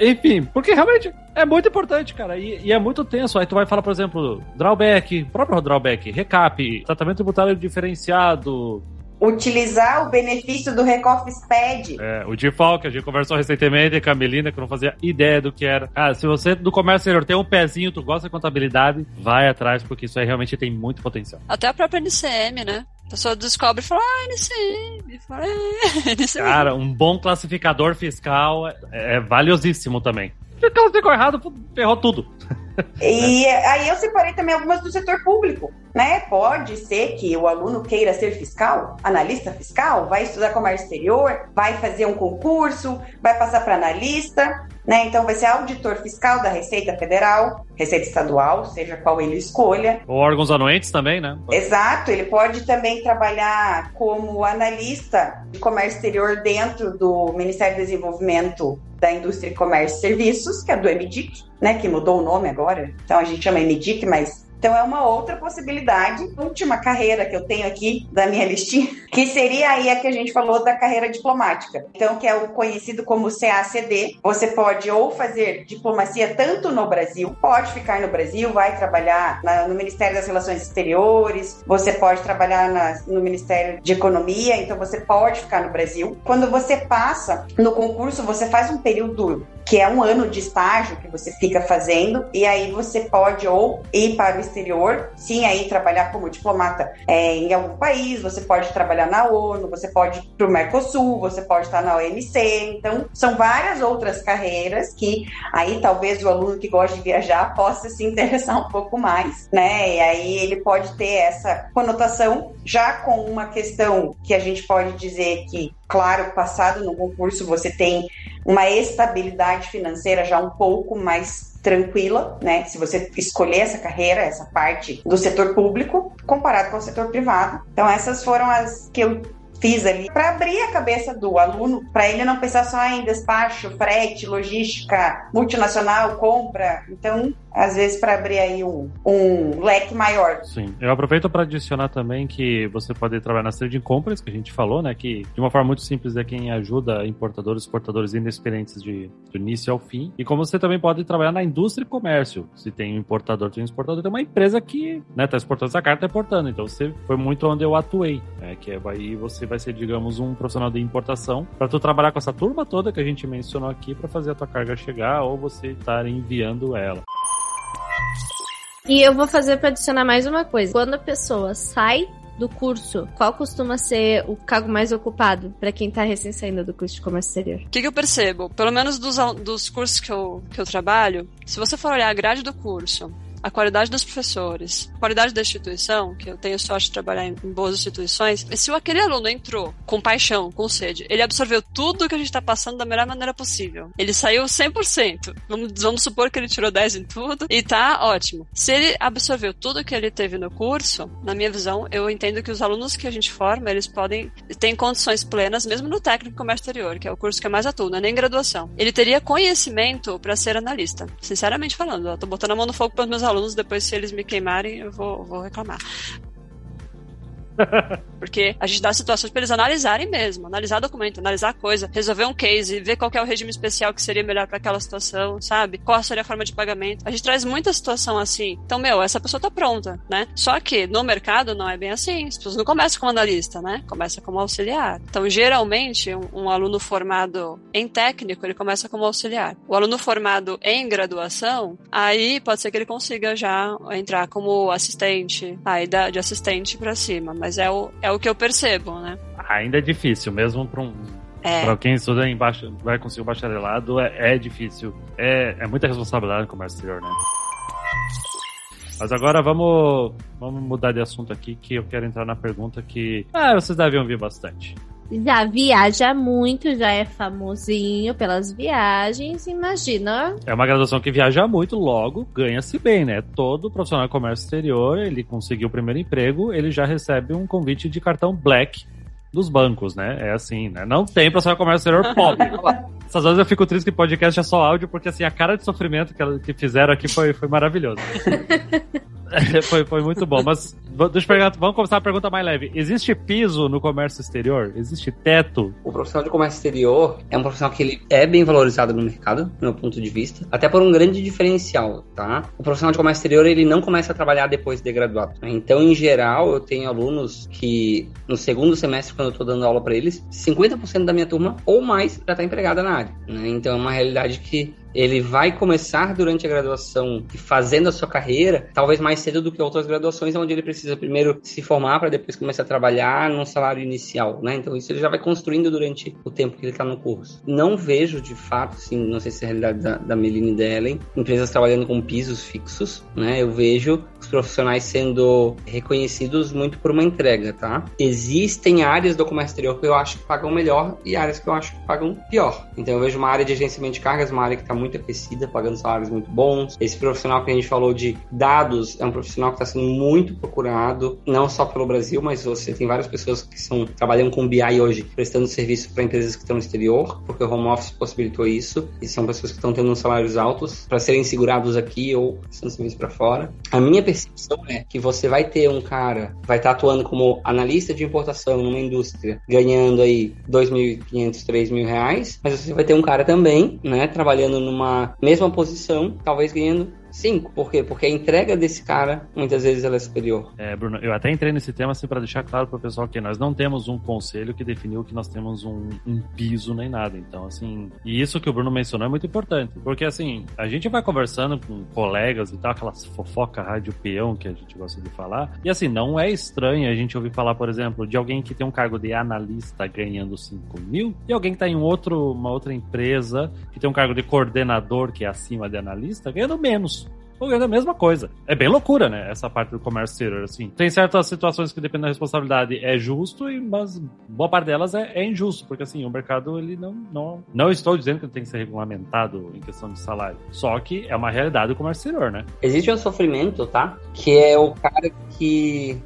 enfim, porque realmente é muito importante, cara, e, e, é muito tenso. Aí tu vai falar, por exemplo, drawback, próprio drawback, recap, tratamento tributário diferenciado, utilizar o benefício do Recoff SPED. É, o default, que a gente conversou recentemente com a Melina, que não fazia ideia do que era. Cara, se você do comércio exterior tem um pezinho, tu gosta de contabilidade, vai atrás, porque isso aí realmente tem muito potencial. Até a própria NCM, né? A pessoa descobre e fala, ah, NCM. Fala, é, (laughs) NCM. Cara, um bom classificador fiscal é, é valiosíssimo também. Se classificou errado, ferrou tudo. (laughs) (laughs) E aí eu separei também algumas do setor público, né? Pode ser que o aluno queira ser fiscal, analista fiscal, vai estudar comércio exterior, vai fazer um concurso, vai passar para analista, né? Então vai ser auditor fiscal da Receita Federal, Receita Estadual, seja qual ele escolha. Ou órgãos anuentes também, né? Exato, ele pode também trabalhar como analista de comércio exterior dentro do Ministério do Desenvolvimento da Indústria, Comércio e Serviços, que é do MDIC, né, que mudou o nome agora. Então a gente chama MDIC, mas então é uma outra possibilidade. Última carreira que eu tenho aqui da minha listinha, (laughs) que seria aí a que a gente falou da carreira diplomática. Então, que é o conhecido como CACD. Você pode ou fazer diplomacia tanto no Brasil, pode ficar no Brasil, vai trabalhar na, no Ministério das Relações Exteriores, você pode trabalhar na, no Ministério de Economia, então você pode ficar no Brasil. Quando você passa no concurso, você faz um período que é um ano de estágio que você fica fazendo, e aí você pode ou ir para o exterior, sim, aí trabalhar como diplomata é, em algum país, você pode trabalhar na ONU, você pode ir para o Mercosul, você pode estar na OMC, então são várias outras carreiras que aí talvez o aluno que gosta de viajar possa se interessar um pouco mais, né? E aí ele pode ter essa conotação já com uma questão que a gente pode dizer que claro, passado no concurso você tem uma estabilidade financeira já um pouco mais tranquila, né? Se você escolher essa carreira, essa parte do setor público, comparado com o setor privado. Então, essas foram as que eu fiz ali para abrir a cabeça do aluno, para ele não pensar só em despacho, frete, logística, multinacional, compra. Então, às vezes para abrir aí um, um leque maior. Sim, eu aproveito para adicionar também que você pode trabalhar nas trading companies, que a gente falou, né, que de uma forma muito simples é quem ajuda importadores, exportadores inexperientes de, do início ao fim. E como você também pode trabalhar na indústria e comércio. Se tem um importador, tem um exportador, tem uma empresa que, né, tá exportando essa carta, tá importando. Então você foi muito onde eu atuei, né, que é aí você vai ser, digamos, um profissional de importação para tu trabalhar com essa turma toda que a gente mencionou aqui para fazer a tua carga chegar ou você estar enviando ela. E eu vou fazer para adicionar mais uma coisa. Quando a pessoa sai do curso, qual costuma ser o cargo mais ocupado para quem tá recém saindo do curso de comércio exterior? O que, que, eu percebo? Pelo menos dos, dos cursos que eu, que eu trabalho, se você for olhar a grade do curso, a qualidade dos professores, a qualidade da instituição, que eu tenho sorte de trabalhar em, em boas instituições, se aquele aluno entrou com paixão, com sede, ele absorveu tudo que a gente está passando da melhor maneira possível. Ele saiu 100%. Vamos, vamos supor que ele tirou 10 em tudo e tá ótimo. Se ele absorveu tudo que ele teve no curso, na minha visão, eu entendo que os alunos que a gente forma, eles podem ter condições plenas, mesmo no técnico comércio exterior, que é o curso que eu mais atuo, não é nem graduação. Ele teria conhecimento para ser analista. Sinceramente falando, eu tô botando a mão no fogo para os meus alunos, depois se eles me queimarem, eu vou, vou reclamar. (laughs) Porque a gente dá situações para eles analisarem mesmo, analisar documento, analisar coisa, resolver um case, ver qual é o regime especial que seria melhor para aquela situação, sabe? Qual seria a forma de pagamento. A gente traz muita situação assim. Então, meu, essa pessoa tá pronta, né? Só que no mercado não é bem assim. As pessoas não começam como analista, né? Começa como auxiliar. Então, geralmente, um, um aluno formado em técnico, ele começa como auxiliar. O aluno formado em graduação, aí pode ser que ele consiga já entrar como assistente, aí de assistente para cima, mas é o, é o que eu percebo, né? Ainda é difícil, mesmo para um. É. Pra quem estuda em baixo, vai conseguir o bacharelado, é, é difícil. É, é muita responsabilidade no comércio exterior, né? Mas agora vamos, vamos mudar de assunto aqui, que eu quero entrar na pergunta que ah, vocês devem ouvir bastante. Já viaja muito, já é famosinho pelas viagens, imagina. É uma graduação que viaja muito, logo ganha-se bem, né? Todo profissional de comércio exterior, ele conseguiu o primeiro emprego, ele já recebe um convite de cartão Black dos bancos, né? É assim, né? Não tem profissional de comércio exterior pobre. (laughs) Essas vezes eu fico triste que podcast é só áudio, porque assim, a cara de sofrimento que, que fizeram aqui foi, foi maravilhoso. (laughs) (laughs) foi, foi muito bom. Mas deixa perguntar, vamos começar a pergunta mais leve. Existe piso no comércio exterior? Existe teto? O profissional de comércio exterior é um profissional que ele é bem valorizado no mercado, do meu ponto de vista, até por um grande diferencial, tá? O profissional de comércio exterior, ele não começa a trabalhar depois de graduado. Né? Então, em geral, eu tenho alunos que no segundo semestre, quando eu estou dando aula para eles, 50% da minha turma ou mais já está empregada na área. Né? Então, é uma realidade que ele vai começar durante a graduação fazendo a sua carreira, talvez mais cedo do que outras graduações, onde ele precisa primeiro se formar para depois começar a trabalhar num salário inicial, né? Então isso ele já vai construindo durante o tempo que ele está no curso. Não vejo de fato, assim, não sei se é a realidade da, da Meline e empresas trabalhando com pisos fixos, né? Eu vejo os profissionais sendo reconhecidos muito por uma entrega, tá? Existem áreas do comércio exterior que eu acho que pagam melhor e áreas que eu acho que pagam pior. Então eu vejo uma área de agenciamento de cargas, uma área que está muito aquecida, pagando salários muito bons. Esse profissional que a gente falou de dados é um profissional que está sendo muito procurado, não só pelo Brasil, mas você tem várias pessoas que são trabalhando com BI hoje, prestando serviço para empresas que estão no exterior, porque o home office possibilitou isso, e são pessoas que estão tendo salários altos para serem segurados aqui ou prestando serviço para fora. A minha percepção é que você vai ter um cara, vai estar tá atuando como analista de importação numa indústria, ganhando aí 2.500, 3.000 reais, mas você vai ter um cara também, né, trabalhando numa mesma posição, talvez ganhando Cinco. Por quê? Porque a entrega desse cara, muitas vezes, ela é superior. É, Bruno, eu até entrei nesse tema assim para deixar claro para o pessoal que nós não temos um conselho que definiu que nós temos um, um, piso nem nada. Então, assim, e isso que o Bruno mencionou é muito importante, porque assim, a gente vai conversando com colegas e tal, aquelas fofoca rádio peão que a gente gosta de falar, e assim, não é estranho a gente ouvir falar, por exemplo, de alguém que tem um cargo de analista ganhando 5 mil, e alguém que está em outro, uma outra empresa que tem um cargo de coordenador que é acima de analista ganhando menos ganhando a mesma coisa. É bem loucura, né? Essa parte do comércio exterior, assim. Tem certas situações que dependem da responsabilidade é justo, mas boa parte delas é, é, injusto, porque assim, o mercado, ele não, não... Não estou dizendo que tem que ser regulamentado em questão de salário, só que é uma realidade do comércio exterior, né? Existe um sofrimento, tá? Que é o cara que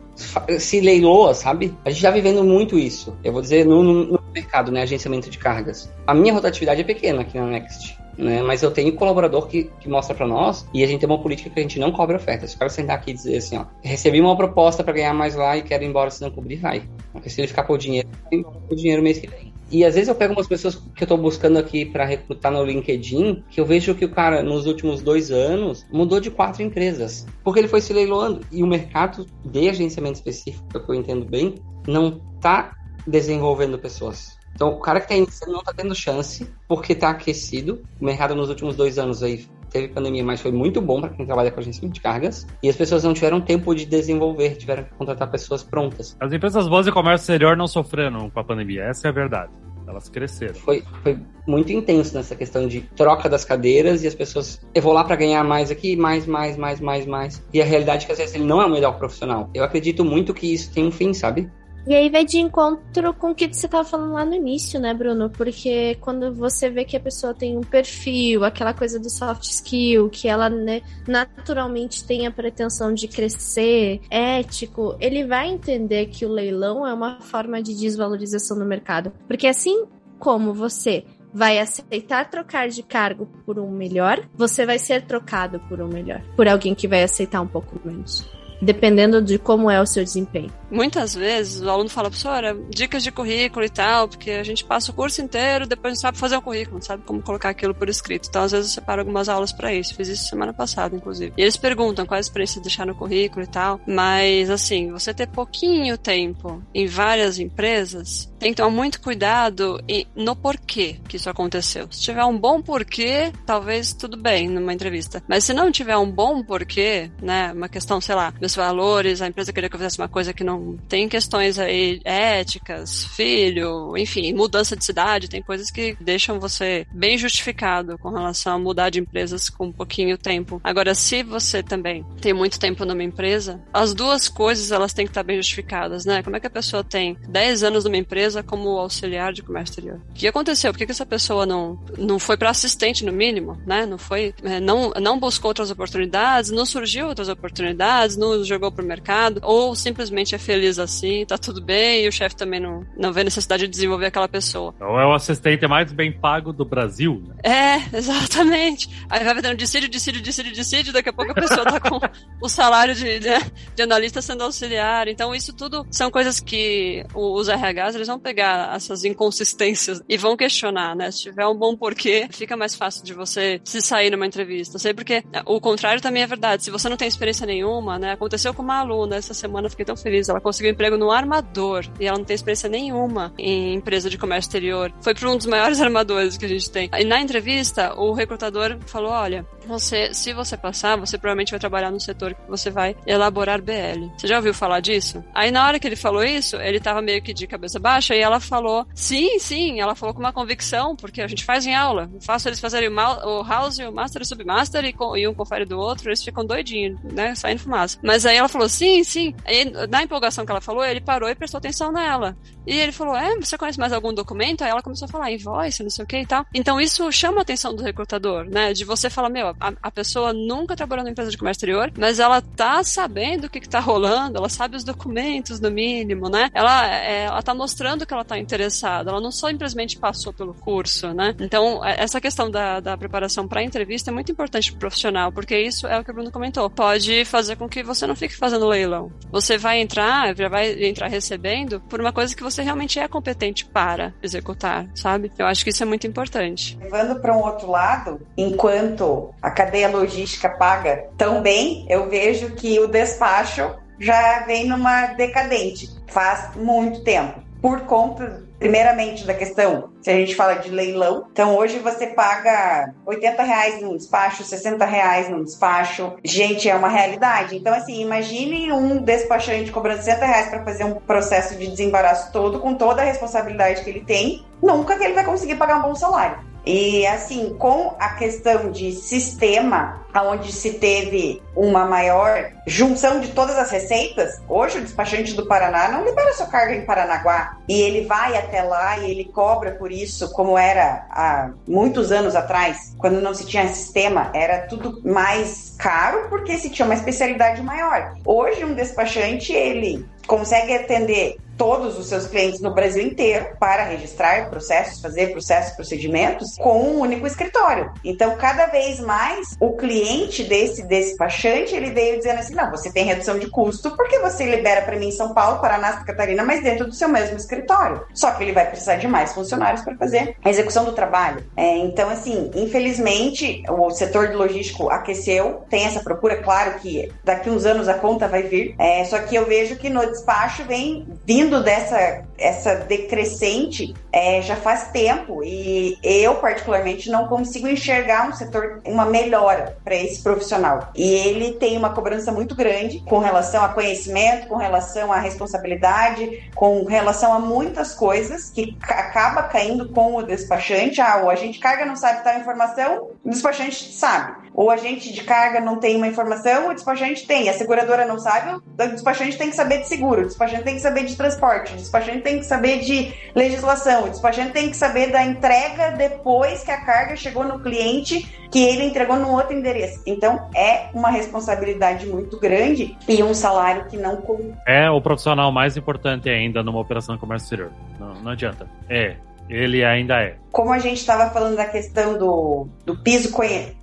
se leiloa, sabe? A gente tá vivendo muito isso. Eu vou dizer no, no, no mercado, né? Agenciamento de cargas. A minha rotatividade é pequena aqui na Next né? Mas eu tenho colaborador que, que mostra para nós e a gente tem uma política que a gente não cobra oferta. Se o cara sentar aqui e dizer assim, ó, recebi uma proposta para ganhar mais lá e quero ir embora se não cobrir, vai. Porque se ele ficar por dinheiro, embora por dinheiro mês que vem. E às vezes eu pego umas pessoas que eu tô buscando aqui para recrutar no LinkedIn, que eu vejo que o cara, nos últimos dois anos, mudou de quatro empresas. Porque ele foi se leiloando. E o mercado de agenciamento específico, que eu entendo bem, não tá desenvolvendo pessoas. Então, o cara que está iniciando não está tendo chance, porque está aquecido. O mercado nos últimos dois anos aí teve pandemia, mas foi muito bom para quem trabalha com agenciamento de cargas. E as pessoas não tiveram tempo de desenvolver, tiveram que contratar pessoas prontas. As empresas boas de comércio exterior não sofreram com a pandemia, essa é a verdade. Elas cresceram. Foi, foi muito intenso nessa questão de troca das cadeiras e as pessoas. Eu vou lá para ganhar mais aqui, mais, mais, mais, mais, mais. E a realidade é que às vezes ele não é o melhor profissional. Eu acredito muito que isso tem um fim, sabe? E aí vai de encontro com o que você estava falando lá no início, né, Bruno? Porque quando você vê que a pessoa tem um perfil, aquela coisa do soft skill, que ela né, naturalmente tem a pretensão de crescer, ético, ele vai entender que o leilão é uma forma de desvalorização no mercado. Porque assim como você vai aceitar trocar de cargo por um melhor, você vai ser trocado por um melhor, por alguém que vai aceitar um pouco menos dependendo de como é o seu desempenho. Muitas vezes o aluno fala, professora, dicas de currículo e tal, porque a gente passa o curso inteiro, depois não sabe fazer um currículo, não sabe como colocar aquilo por escrito. Então, às vezes, eu separo algumas aulas para isso. Fiz isso semana passada, inclusive. E eles perguntam quais experiências deixar no currículo e tal, mas, assim, você ter pouquinho tempo em várias empresas, tem que tomar muito cuidado no porquê que isso aconteceu. Se tiver um bom porquê, talvez tudo bem numa entrevista. Mas se não tiver um bom porquê, né, uma questão, sei lá, meus valores, a empresa queria que eu fizesse uma coisa que não tem questões aí éticas, filho, enfim, mudança de cidade, tem coisas que deixam você bem justificado com relação a mudar de empresas com um pouquinho tempo. Agora, se você também tem muito tempo numa empresa, as duas coisas elas têm que estar bem justificadas, né? Como é que a pessoa tem 10 anos numa empresa como auxiliar de comércio exterior? O que aconteceu? Por que, que essa pessoa não, não foi para assistente no mínimo, né? Não foi, é, não, não buscou outras oportunidades, não surgiu outras oportunidades, não jogou pro mercado, ou simplesmente é feliz assim, tá tudo bem, e o chefe também não, não vê necessidade de desenvolver aquela pessoa. Ou é o assistente mais bem pago do Brasil, né? É, (laughs) exatamente. Aí vai dando dissídio, dissídio, dissídio, dissídio, daqui a pouco a pessoa tá com (laughs) o salário de, de, de, analista sendo auxiliar. Então, isso tudo são coisas que os RHs eles vão pegar essas inconsistências e vão questionar, né? Se tiver um bom porquê, fica mais fácil de você se sair numa entrevista. Sei porque o contrário também é verdade. Se você não tem experiência nenhuma, né? Aconteceu com uma aluna essa semana, fiquei tão feliz. Ela conseguiu emprego no armador e ela não tem experiência nenhuma em empresa de comércio exterior. Foi para um dos maiores (laughs) armadores que a gente tem. E na entrevista, o recrutador falou: olha, você, se você passar, você provavelmente vai trabalhar no setor que você vai elaborar BL. Você já ouviu falar disso? Aí na hora que ele falou isso, ele tava meio que de cabeça baixa e ela falou: sim, sim. Ela falou com uma convicção, porque a gente faz em aula. Eu faço eles fazerem o house, o master e o submaster e, e um confere do outro, eles ficam doidinhos, né? Saindo fumaça. Mas mas aí ela falou, sim, sim. Aí, na empolgação que ela falou, ele parou e prestou atenção nela. E ele falou, é, você conhece mais algum documento? Aí ela começou a falar invoice, não sei o que e tal. Então isso chama a atenção do recrutador, né? De você falar, meu, a, a pessoa nunca trabalhou na empresa de comércio exterior, mas ela tá sabendo o que, que tá rolando, ela sabe os documentos, no mínimo, né? Ela, é, ela tá mostrando que ela tá interessada, ela não só simplesmente passou pelo curso, né? Então, é, essa questão da, da preparação para entrevista é muito importante pro profissional, porque isso é o que o Bruno comentou. Pode fazer com que você não fique fazendo leilão. Você vai entrar, já vai entrar recebendo por uma coisa que você realmente é competente para executar, sabe? Eu acho que isso é muito importante. Levando para um outro lado, enquanto a cadeia logística paga tão bem, eu vejo que o despacho já vem numa decadente faz muito tempo por conta, primeiramente, da questão, se a gente fala de leilão. Então, hoje você paga 80 reais num despacho, 60 reais num despacho. Gente, é uma realidade. Então, assim, imagine um despachante cobrando 60 reais para fazer um processo de desembaraço todo, com toda a responsabilidade que ele tem. Nunca que ele vai conseguir pagar um bom salário. E assim, com a questão de sistema, onde se teve uma maior junção de todas as receitas, hoje o despachante do Paraná não libera sua carga em Paranaguá. E ele vai até lá e ele cobra por isso, como era há muitos anos atrás, quando não se tinha sistema, era tudo mais caro porque se tinha uma especialidade maior. Hoje um despachante, ele consegue atender todos os seus clientes no Brasil inteiro para registrar processos, fazer processos, procedimentos com um único escritório. Então, cada vez mais o cliente desse despachante, ele veio dizendo assim: "Não, você tem redução de custo porque você libera para mim em São Paulo, Paraná, Santa Catarina, mas dentro do seu mesmo escritório. Só que ele vai precisar de mais funcionários para fazer a execução do trabalho". É, então, assim, infelizmente, o setor de logístico aqueceu, tem essa procura, claro que daqui uns anos a conta vai vir. É, só que eu vejo que no despacho vem vindo dessa essa decrescente é, já faz tempo e eu, particularmente, não consigo enxergar um setor, uma melhora para esse profissional. E ele tem uma cobrança muito grande com relação a conhecimento, com relação à responsabilidade, com relação a muitas coisas que acaba caindo com o despachante. Ah, o agente carga não sabe tal informação, o despachante sabe. Ou agente de carga não tem uma informação, o despachante tem. A seguradora não sabe, o despachante tem que saber de seguro, o despachante tem que saber de transporte, o despachante tem que saber de legislação, o despachante tem que saber da entrega depois que a carga chegou no cliente, que ele entregou no outro endereço. Então, é uma responsabilidade muito grande e um salário que não... É o profissional mais importante ainda numa operação de comércio exterior. Não, não adianta. É, ele ainda é. Como a gente estava falando da questão do, do piso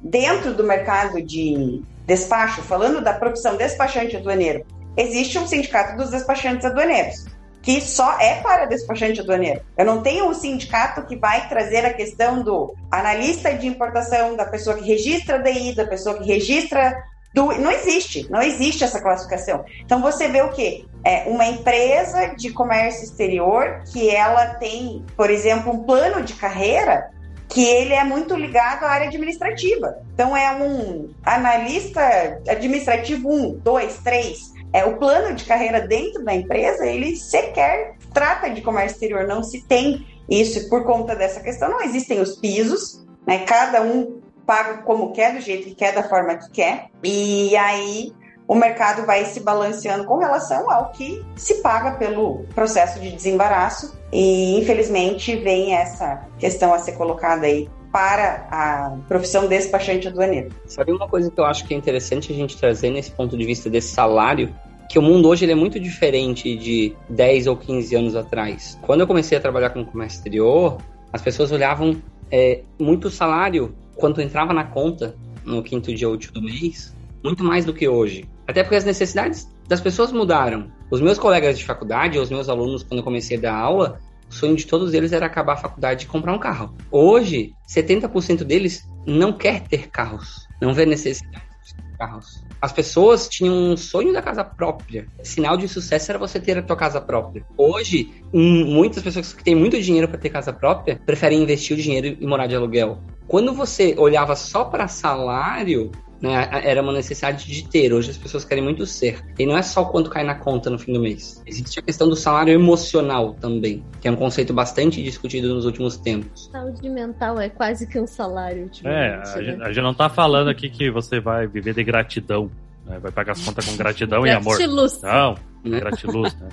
dentro do mercado de despacho, falando da profissão despachante aduaneiro, existe um sindicato dos despachantes aduaneiros, que só é para despachante aduaneiro. Eu não tenho um sindicato que vai trazer a questão do analista de importação, da pessoa que registra DI, da pessoa que registra do, não existe, não existe essa classificação. Então você vê o quê? É uma empresa de comércio exterior que ela tem, por exemplo, um plano de carreira que ele é muito ligado à área administrativa. Então é um analista administrativo 1, 2, 3. É, o plano de carreira dentro da empresa, ele sequer trata de comércio exterior, não se tem isso, por conta dessa questão não existem os pisos, né? Cada um paga como quer, do jeito que quer, da forma que quer. E aí o mercado vai se balanceando com relação ao que se paga pelo processo de desembaraço. E infelizmente vem essa questão a ser colocada aí para a profissão despachante aduaneiro. Sabe uma coisa que eu acho que é interessante a gente trazer nesse ponto de vista desse salário? Que o mundo hoje ele é muito diferente de 10 ou 15 anos atrás. Quando eu comecei a trabalhar com comércio exterior, as pessoas olhavam é, muito o salário quanto entrava na conta no quinto dia útil do mês, muito mais do que hoje. Até porque as necessidades das pessoas mudaram. Os meus colegas de faculdade, os meus alunos, quando eu comecei a dar aula, o sonho de todos eles era acabar a faculdade e comprar um carro. Hoje, 70% deles não quer ter carros, não vê necessidade de carros. As pessoas tinham um sonho da casa própria. Sinal de sucesso era você ter a tua casa própria. Hoje, muitas pessoas que têm muito dinheiro para ter casa própria preferem investir o dinheiro e morar de aluguel. Quando você olhava só para salário, né, era uma necessidade de ter. Hoje as pessoas querem muito ser. E não é só quanto cai na conta no fim do mês. Existe a questão do salário emocional também, que é um conceito bastante discutido nos últimos tempos. Saúde mental é quase que um salário. É, a, né? gente, a gente não tá falando aqui que você vai viver de gratidão. Né? Vai pagar as contas com gratidão e amor. Gratiluz. Não, né? gratiluz, né?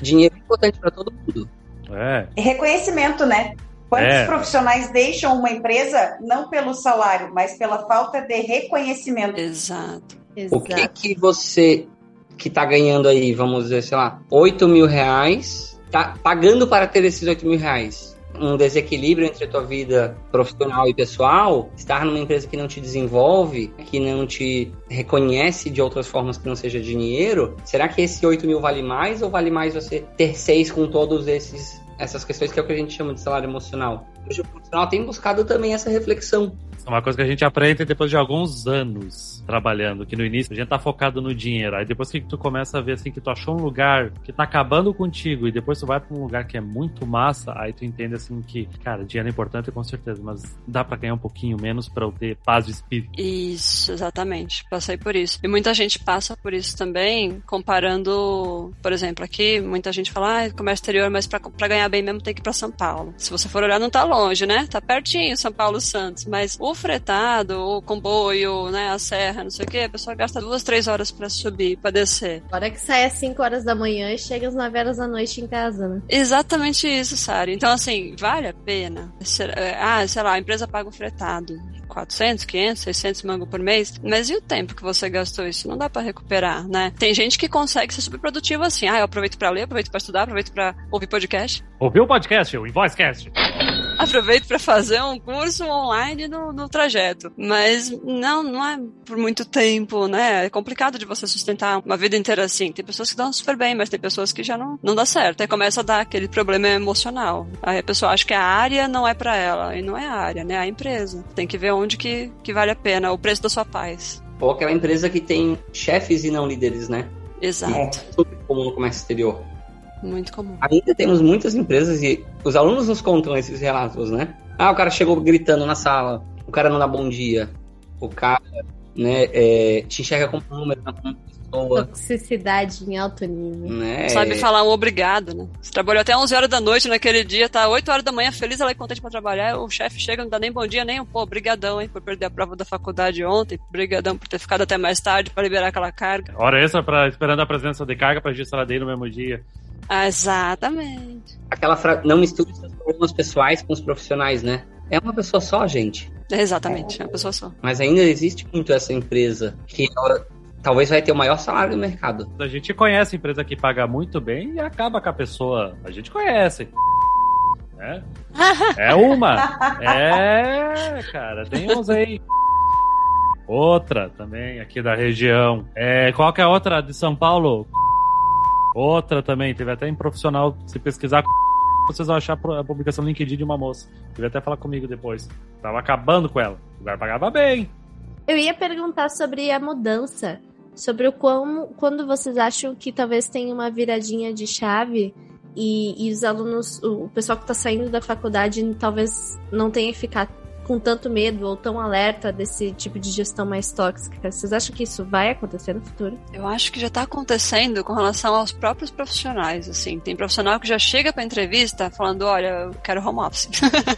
Dinheiro é importante para todo mundo. É. Reconhecimento, né? Quantos é. profissionais deixam uma empresa não pelo salário, mas pela falta de reconhecimento? Exato. O que que você que tá ganhando aí, vamos dizer, sei lá, 8 mil reais, tá pagando para ter esses 8 mil reais? Um desequilíbrio entre a tua vida profissional e pessoal, estar numa empresa que não te desenvolve, que não te reconhece de outras formas que não seja dinheiro, será que esse 8 mil vale mais ou vale mais você ter seis com todos esses essas questões que é o que a gente chama de salário emocional. O profissional tem buscado também essa reflexão. É uma coisa que a gente aprende depois de alguns anos trabalhando, que no início a gente tá focado no dinheiro, aí depois que tu começa a ver assim que tu achou um lugar que tá acabando contigo e depois tu vai para um lugar que é muito massa, aí tu entende assim que, cara, dinheiro é importante com certeza, mas dá para ganhar um pouquinho menos para eu ter paz de espírito. Isso, exatamente. Passei por isso. E muita gente passa por isso também, comparando, por exemplo, aqui, muita gente fala, ah, comércio exterior, mas para ganhar bem mesmo tem que ir para São Paulo. Se você for olhar, não tá longe, né? Tá pertinho São Paulo Santos, mas o fretado, o comboio, né, a serra não sei o que, a pessoa gasta duas, três horas para subir, para descer. Hora que sai às 5 horas da manhã e chega às 9 horas da noite em casa, né? Exatamente isso, Sara. Então, assim, vale a pena. Ah, sei lá, a empresa paga o fretado. 400, 500, 600 mangos por mês, mas e o tempo que você gastou isso? Não dá para recuperar, né? Tem gente que consegue ser super produtivo assim, ah, eu aproveito para ler, aproveito para estudar, aproveito para ouvir podcast. Ouvir o podcast, o Invoicecast. (laughs) aproveito para fazer um curso online no, no trajeto. Mas não, não é por muito tempo, né? É complicado de você sustentar uma vida inteira assim. Tem pessoas que dão super bem, mas tem pessoas que já não, não dá certo. Aí começa a dar aquele problema emocional. Aí a pessoa acha que a área não é para ela. E não é a área, né? É a empresa. Tem que ver onde que, que vale a pena, o preço da sua paz. Ou aquela empresa que tem chefes e não líderes, né? Exato. É super comum no comércio exterior. Muito comum. Ainda temos muitas empresas e os alunos nos contam esses relatos, né? Ah, o cara chegou gritando na sala, o cara não dá bom dia, o cara né, é, te enxerga como um número, como uma pessoa. Toxicidade em alto nível. Né? Sabe falar um obrigado, né? Você trabalhou até 11 horas da noite naquele dia, tá 8 horas da manhã feliz, ela é contente pra trabalhar, o chefe chega, não dá nem bom dia, nem um pô, brigadão, hein, por perder a prova da faculdade ontem, brigadão por ter ficado até mais tarde pra liberar aquela carga. Hora extra pra, esperando a presença de carga pra registrar dele no mesmo dia. Ah, exatamente. Aquela fra... não misture seus problemas pessoais com os profissionais, né? É uma pessoa só, gente. Exatamente, é uma pessoa só. Mas ainda existe muito essa empresa que ela, talvez vai ter o maior salário do mercado. A gente conhece empresa que paga muito bem e acaba com a pessoa. A gente conhece. É, é uma. É, cara, tem uns aí. Outra também, aqui da região. É, qual que é a outra de São Paulo? Outra também, teve até em profissional, se pesquisar, (laughs) vocês vão achar a publicação LinkedIn de uma moça. Teve até falar comigo depois. Tava acabando com ela. O lugar pagava bem. Eu ia perguntar sobre a mudança, sobre o como, quando vocês acham que talvez tenha uma viradinha de chave e, e os alunos, o pessoal que está saindo da faculdade talvez não tenha ficar com tanto medo ou tão alerta desse tipo de gestão mais tóxica? Vocês acham que isso vai acontecer no futuro? Eu acho que já está acontecendo com relação aos próprios profissionais, assim. Tem profissional que já chega pra entrevista falando, olha, eu quero home office.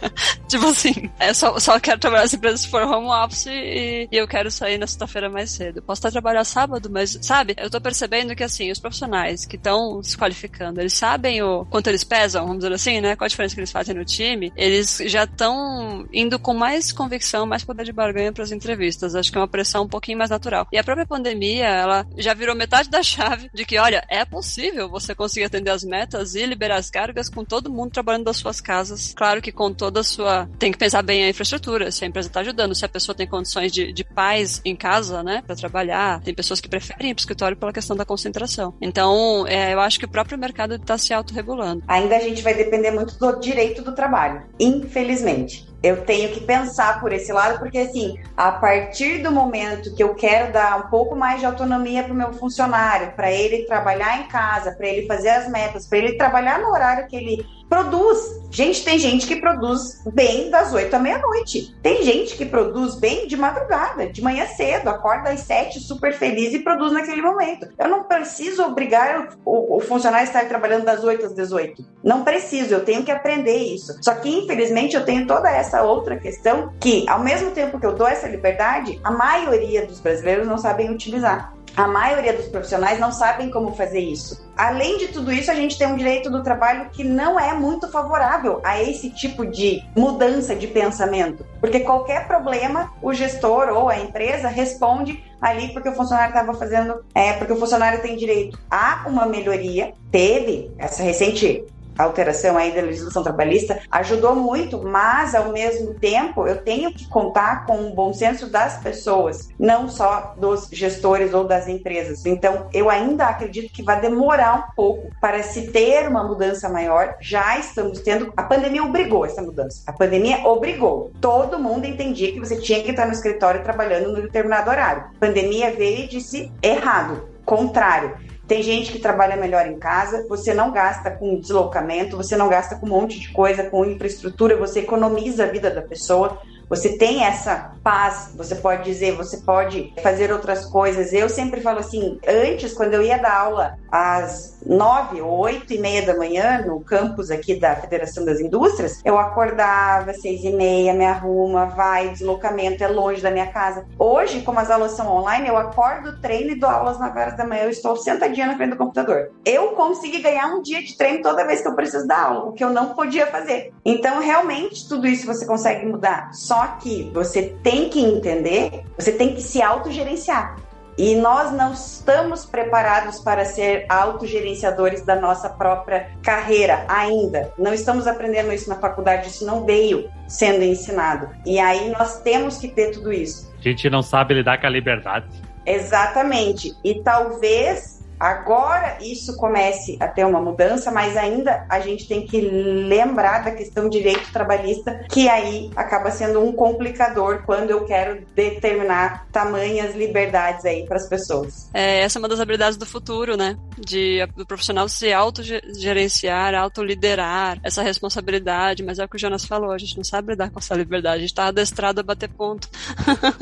(laughs) tipo assim, é só, só quero trabalhar nessa empresa se for home office e, e eu quero sair na sexta-feira mais cedo. Posso estar trabalhar sábado, mas, sabe, eu tô percebendo que, assim, os profissionais que estão se qualificando, eles sabem o quanto eles pesam, vamos dizer assim, né? Qual a diferença que eles fazem no time, eles já estão indo com mais convicção, mais poder de barganha para as entrevistas. Acho que é uma pressão um pouquinho mais natural. E a própria pandemia, ela já virou metade da chave de que, olha, é possível você conseguir atender as metas e liberar as cargas com todo mundo trabalhando das suas casas. Claro que com toda a sua. Tem que pensar bem a infraestrutura, se a empresa está ajudando, se a pessoa tem condições de, de paz em casa, né, para trabalhar. Tem pessoas que preferem ir para o escritório pela questão da concentração. Então, é, eu acho que o próprio mercado está se autorregulando. Ainda a gente vai depender muito do direito do trabalho, infelizmente eu tenho que pensar por esse lado, porque assim, a partir do momento que eu quero dar um pouco mais de autonomia para o meu funcionário, para ele trabalhar em casa, para ele fazer as metas, para ele trabalhar no horário que ele produz. Gente, tem gente que produz bem das 8 à meia-noite. Tem gente que produz bem de madrugada, de manhã cedo, acorda às 7 super feliz e produz naquele momento. Eu não preciso obrigar o, o, funcionário a estar trabalhando das 8 às 18. Não preciso, eu tenho que aprender isso. Só que, infelizmente, eu tenho toda essa outra questão que, ao mesmo tempo que eu dou essa liberdade, a maioria dos brasileiros não sabem utilizar. A maioria dos profissionais não sabem como fazer isso. Além de tudo isso, a gente tem um direito do trabalho que não é muito favorável a esse tipo de mudança de pensamento. Porque qualquer problema, o gestor ou a empresa responde ali porque o funcionário estava fazendo, é, porque o funcionário tem direito a uma melhoria. Teve essa recente alteração aí da legislação trabalhista ajudou muito, mas ao mesmo tempo eu tenho que contar com o bom senso das pessoas, não só dos gestores ou das empresas. Então, eu ainda acredito que vai demorar um pouco para se ter uma mudança maior. Já estamos tendo, a pandemia obrigou essa mudança. A pandemia obrigou. Todo mundo entendia que você tinha que estar no escritório trabalhando no determinado horário. A pandemia veio e disse errado, contrário. Tem gente que trabalha melhor em casa, você não gasta com deslocamento, você não gasta com um monte de coisa, com infraestrutura, você economiza a vida da pessoa. Você tem essa paz, você pode dizer, você pode fazer outras coisas. Eu sempre falo assim, antes, quando eu ia dar aula às nove oito e meia da manhã no campus aqui da Federação das Indústrias, eu acordava seis e meia, me arruma, vai, deslocamento é longe da minha casa. Hoje, como as aulas são online, eu acordo, treino e dou aulas nove horas da manhã. Eu estou sentadinha na frente do computador. Eu consegui ganhar um dia de treino toda vez que eu preciso dar aula, o que eu não podia fazer. Então, realmente, tudo isso você consegue mudar. Só que você tem que entender, você tem que se autogerenciar. E nós não estamos preparados para ser autogerenciadores da nossa própria carreira ainda. Não estamos aprendendo isso na faculdade, isso não veio sendo ensinado. E aí nós temos que ter tudo isso. A gente não sabe lidar com a liberdade. Exatamente. E talvez agora isso comece a ter uma mudança, mas ainda a gente tem que lembrar da questão direito trabalhista, que aí acaba sendo um complicador quando eu quero determinar tamanhas liberdades aí para as pessoas. É, essa é uma das habilidades do futuro, né? De do profissional se autogerenciar, autoliderar essa responsabilidade, mas é o que o Jonas falou, a gente não sabe lidar com essa liberdade, a gente tá adestrado a bater ponto.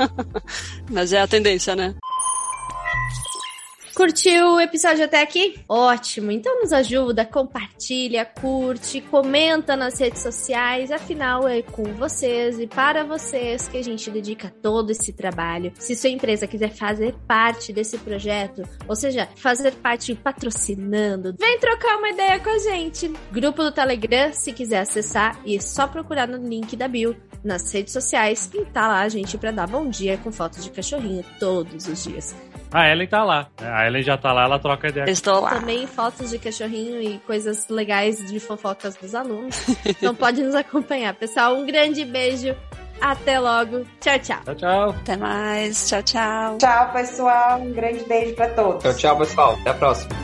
(laughs) mas é a tendência, né? Curtiu o episódio até aqui? Ótimo! Então nos ajuda, compartilha, curte, comenta nas redes sociais. Afinal, é com vocês e para vocês que a gente dedica todo esse trabalho. Se sua empresa quiser fazer parte desse projeto, ou seja, fazer parte patrocinando, vem trocar uma ideia com a gente. Grupo do Telegram, se quiser acessar, e é só procurar no link da bio nas redes sociais e tá lá a gente para dar bom dia com fotos de cachorrinho todos os dias. A Ellen tá lá. A Ellen já tá lá, ela troca ideia. Estou lá. Também fotos de cachorrinho e coisas legais de fofocas dos alunos. então pode nos acompanhar. Pessoal, um grande beijo. Até logo. Tchau, tchau. Tchau, tchau. Até mais. Tchau, tchau. Tchau, pessoal. Um grande beijo para todos. Tchau, tchau, pessoal. Até a próxima.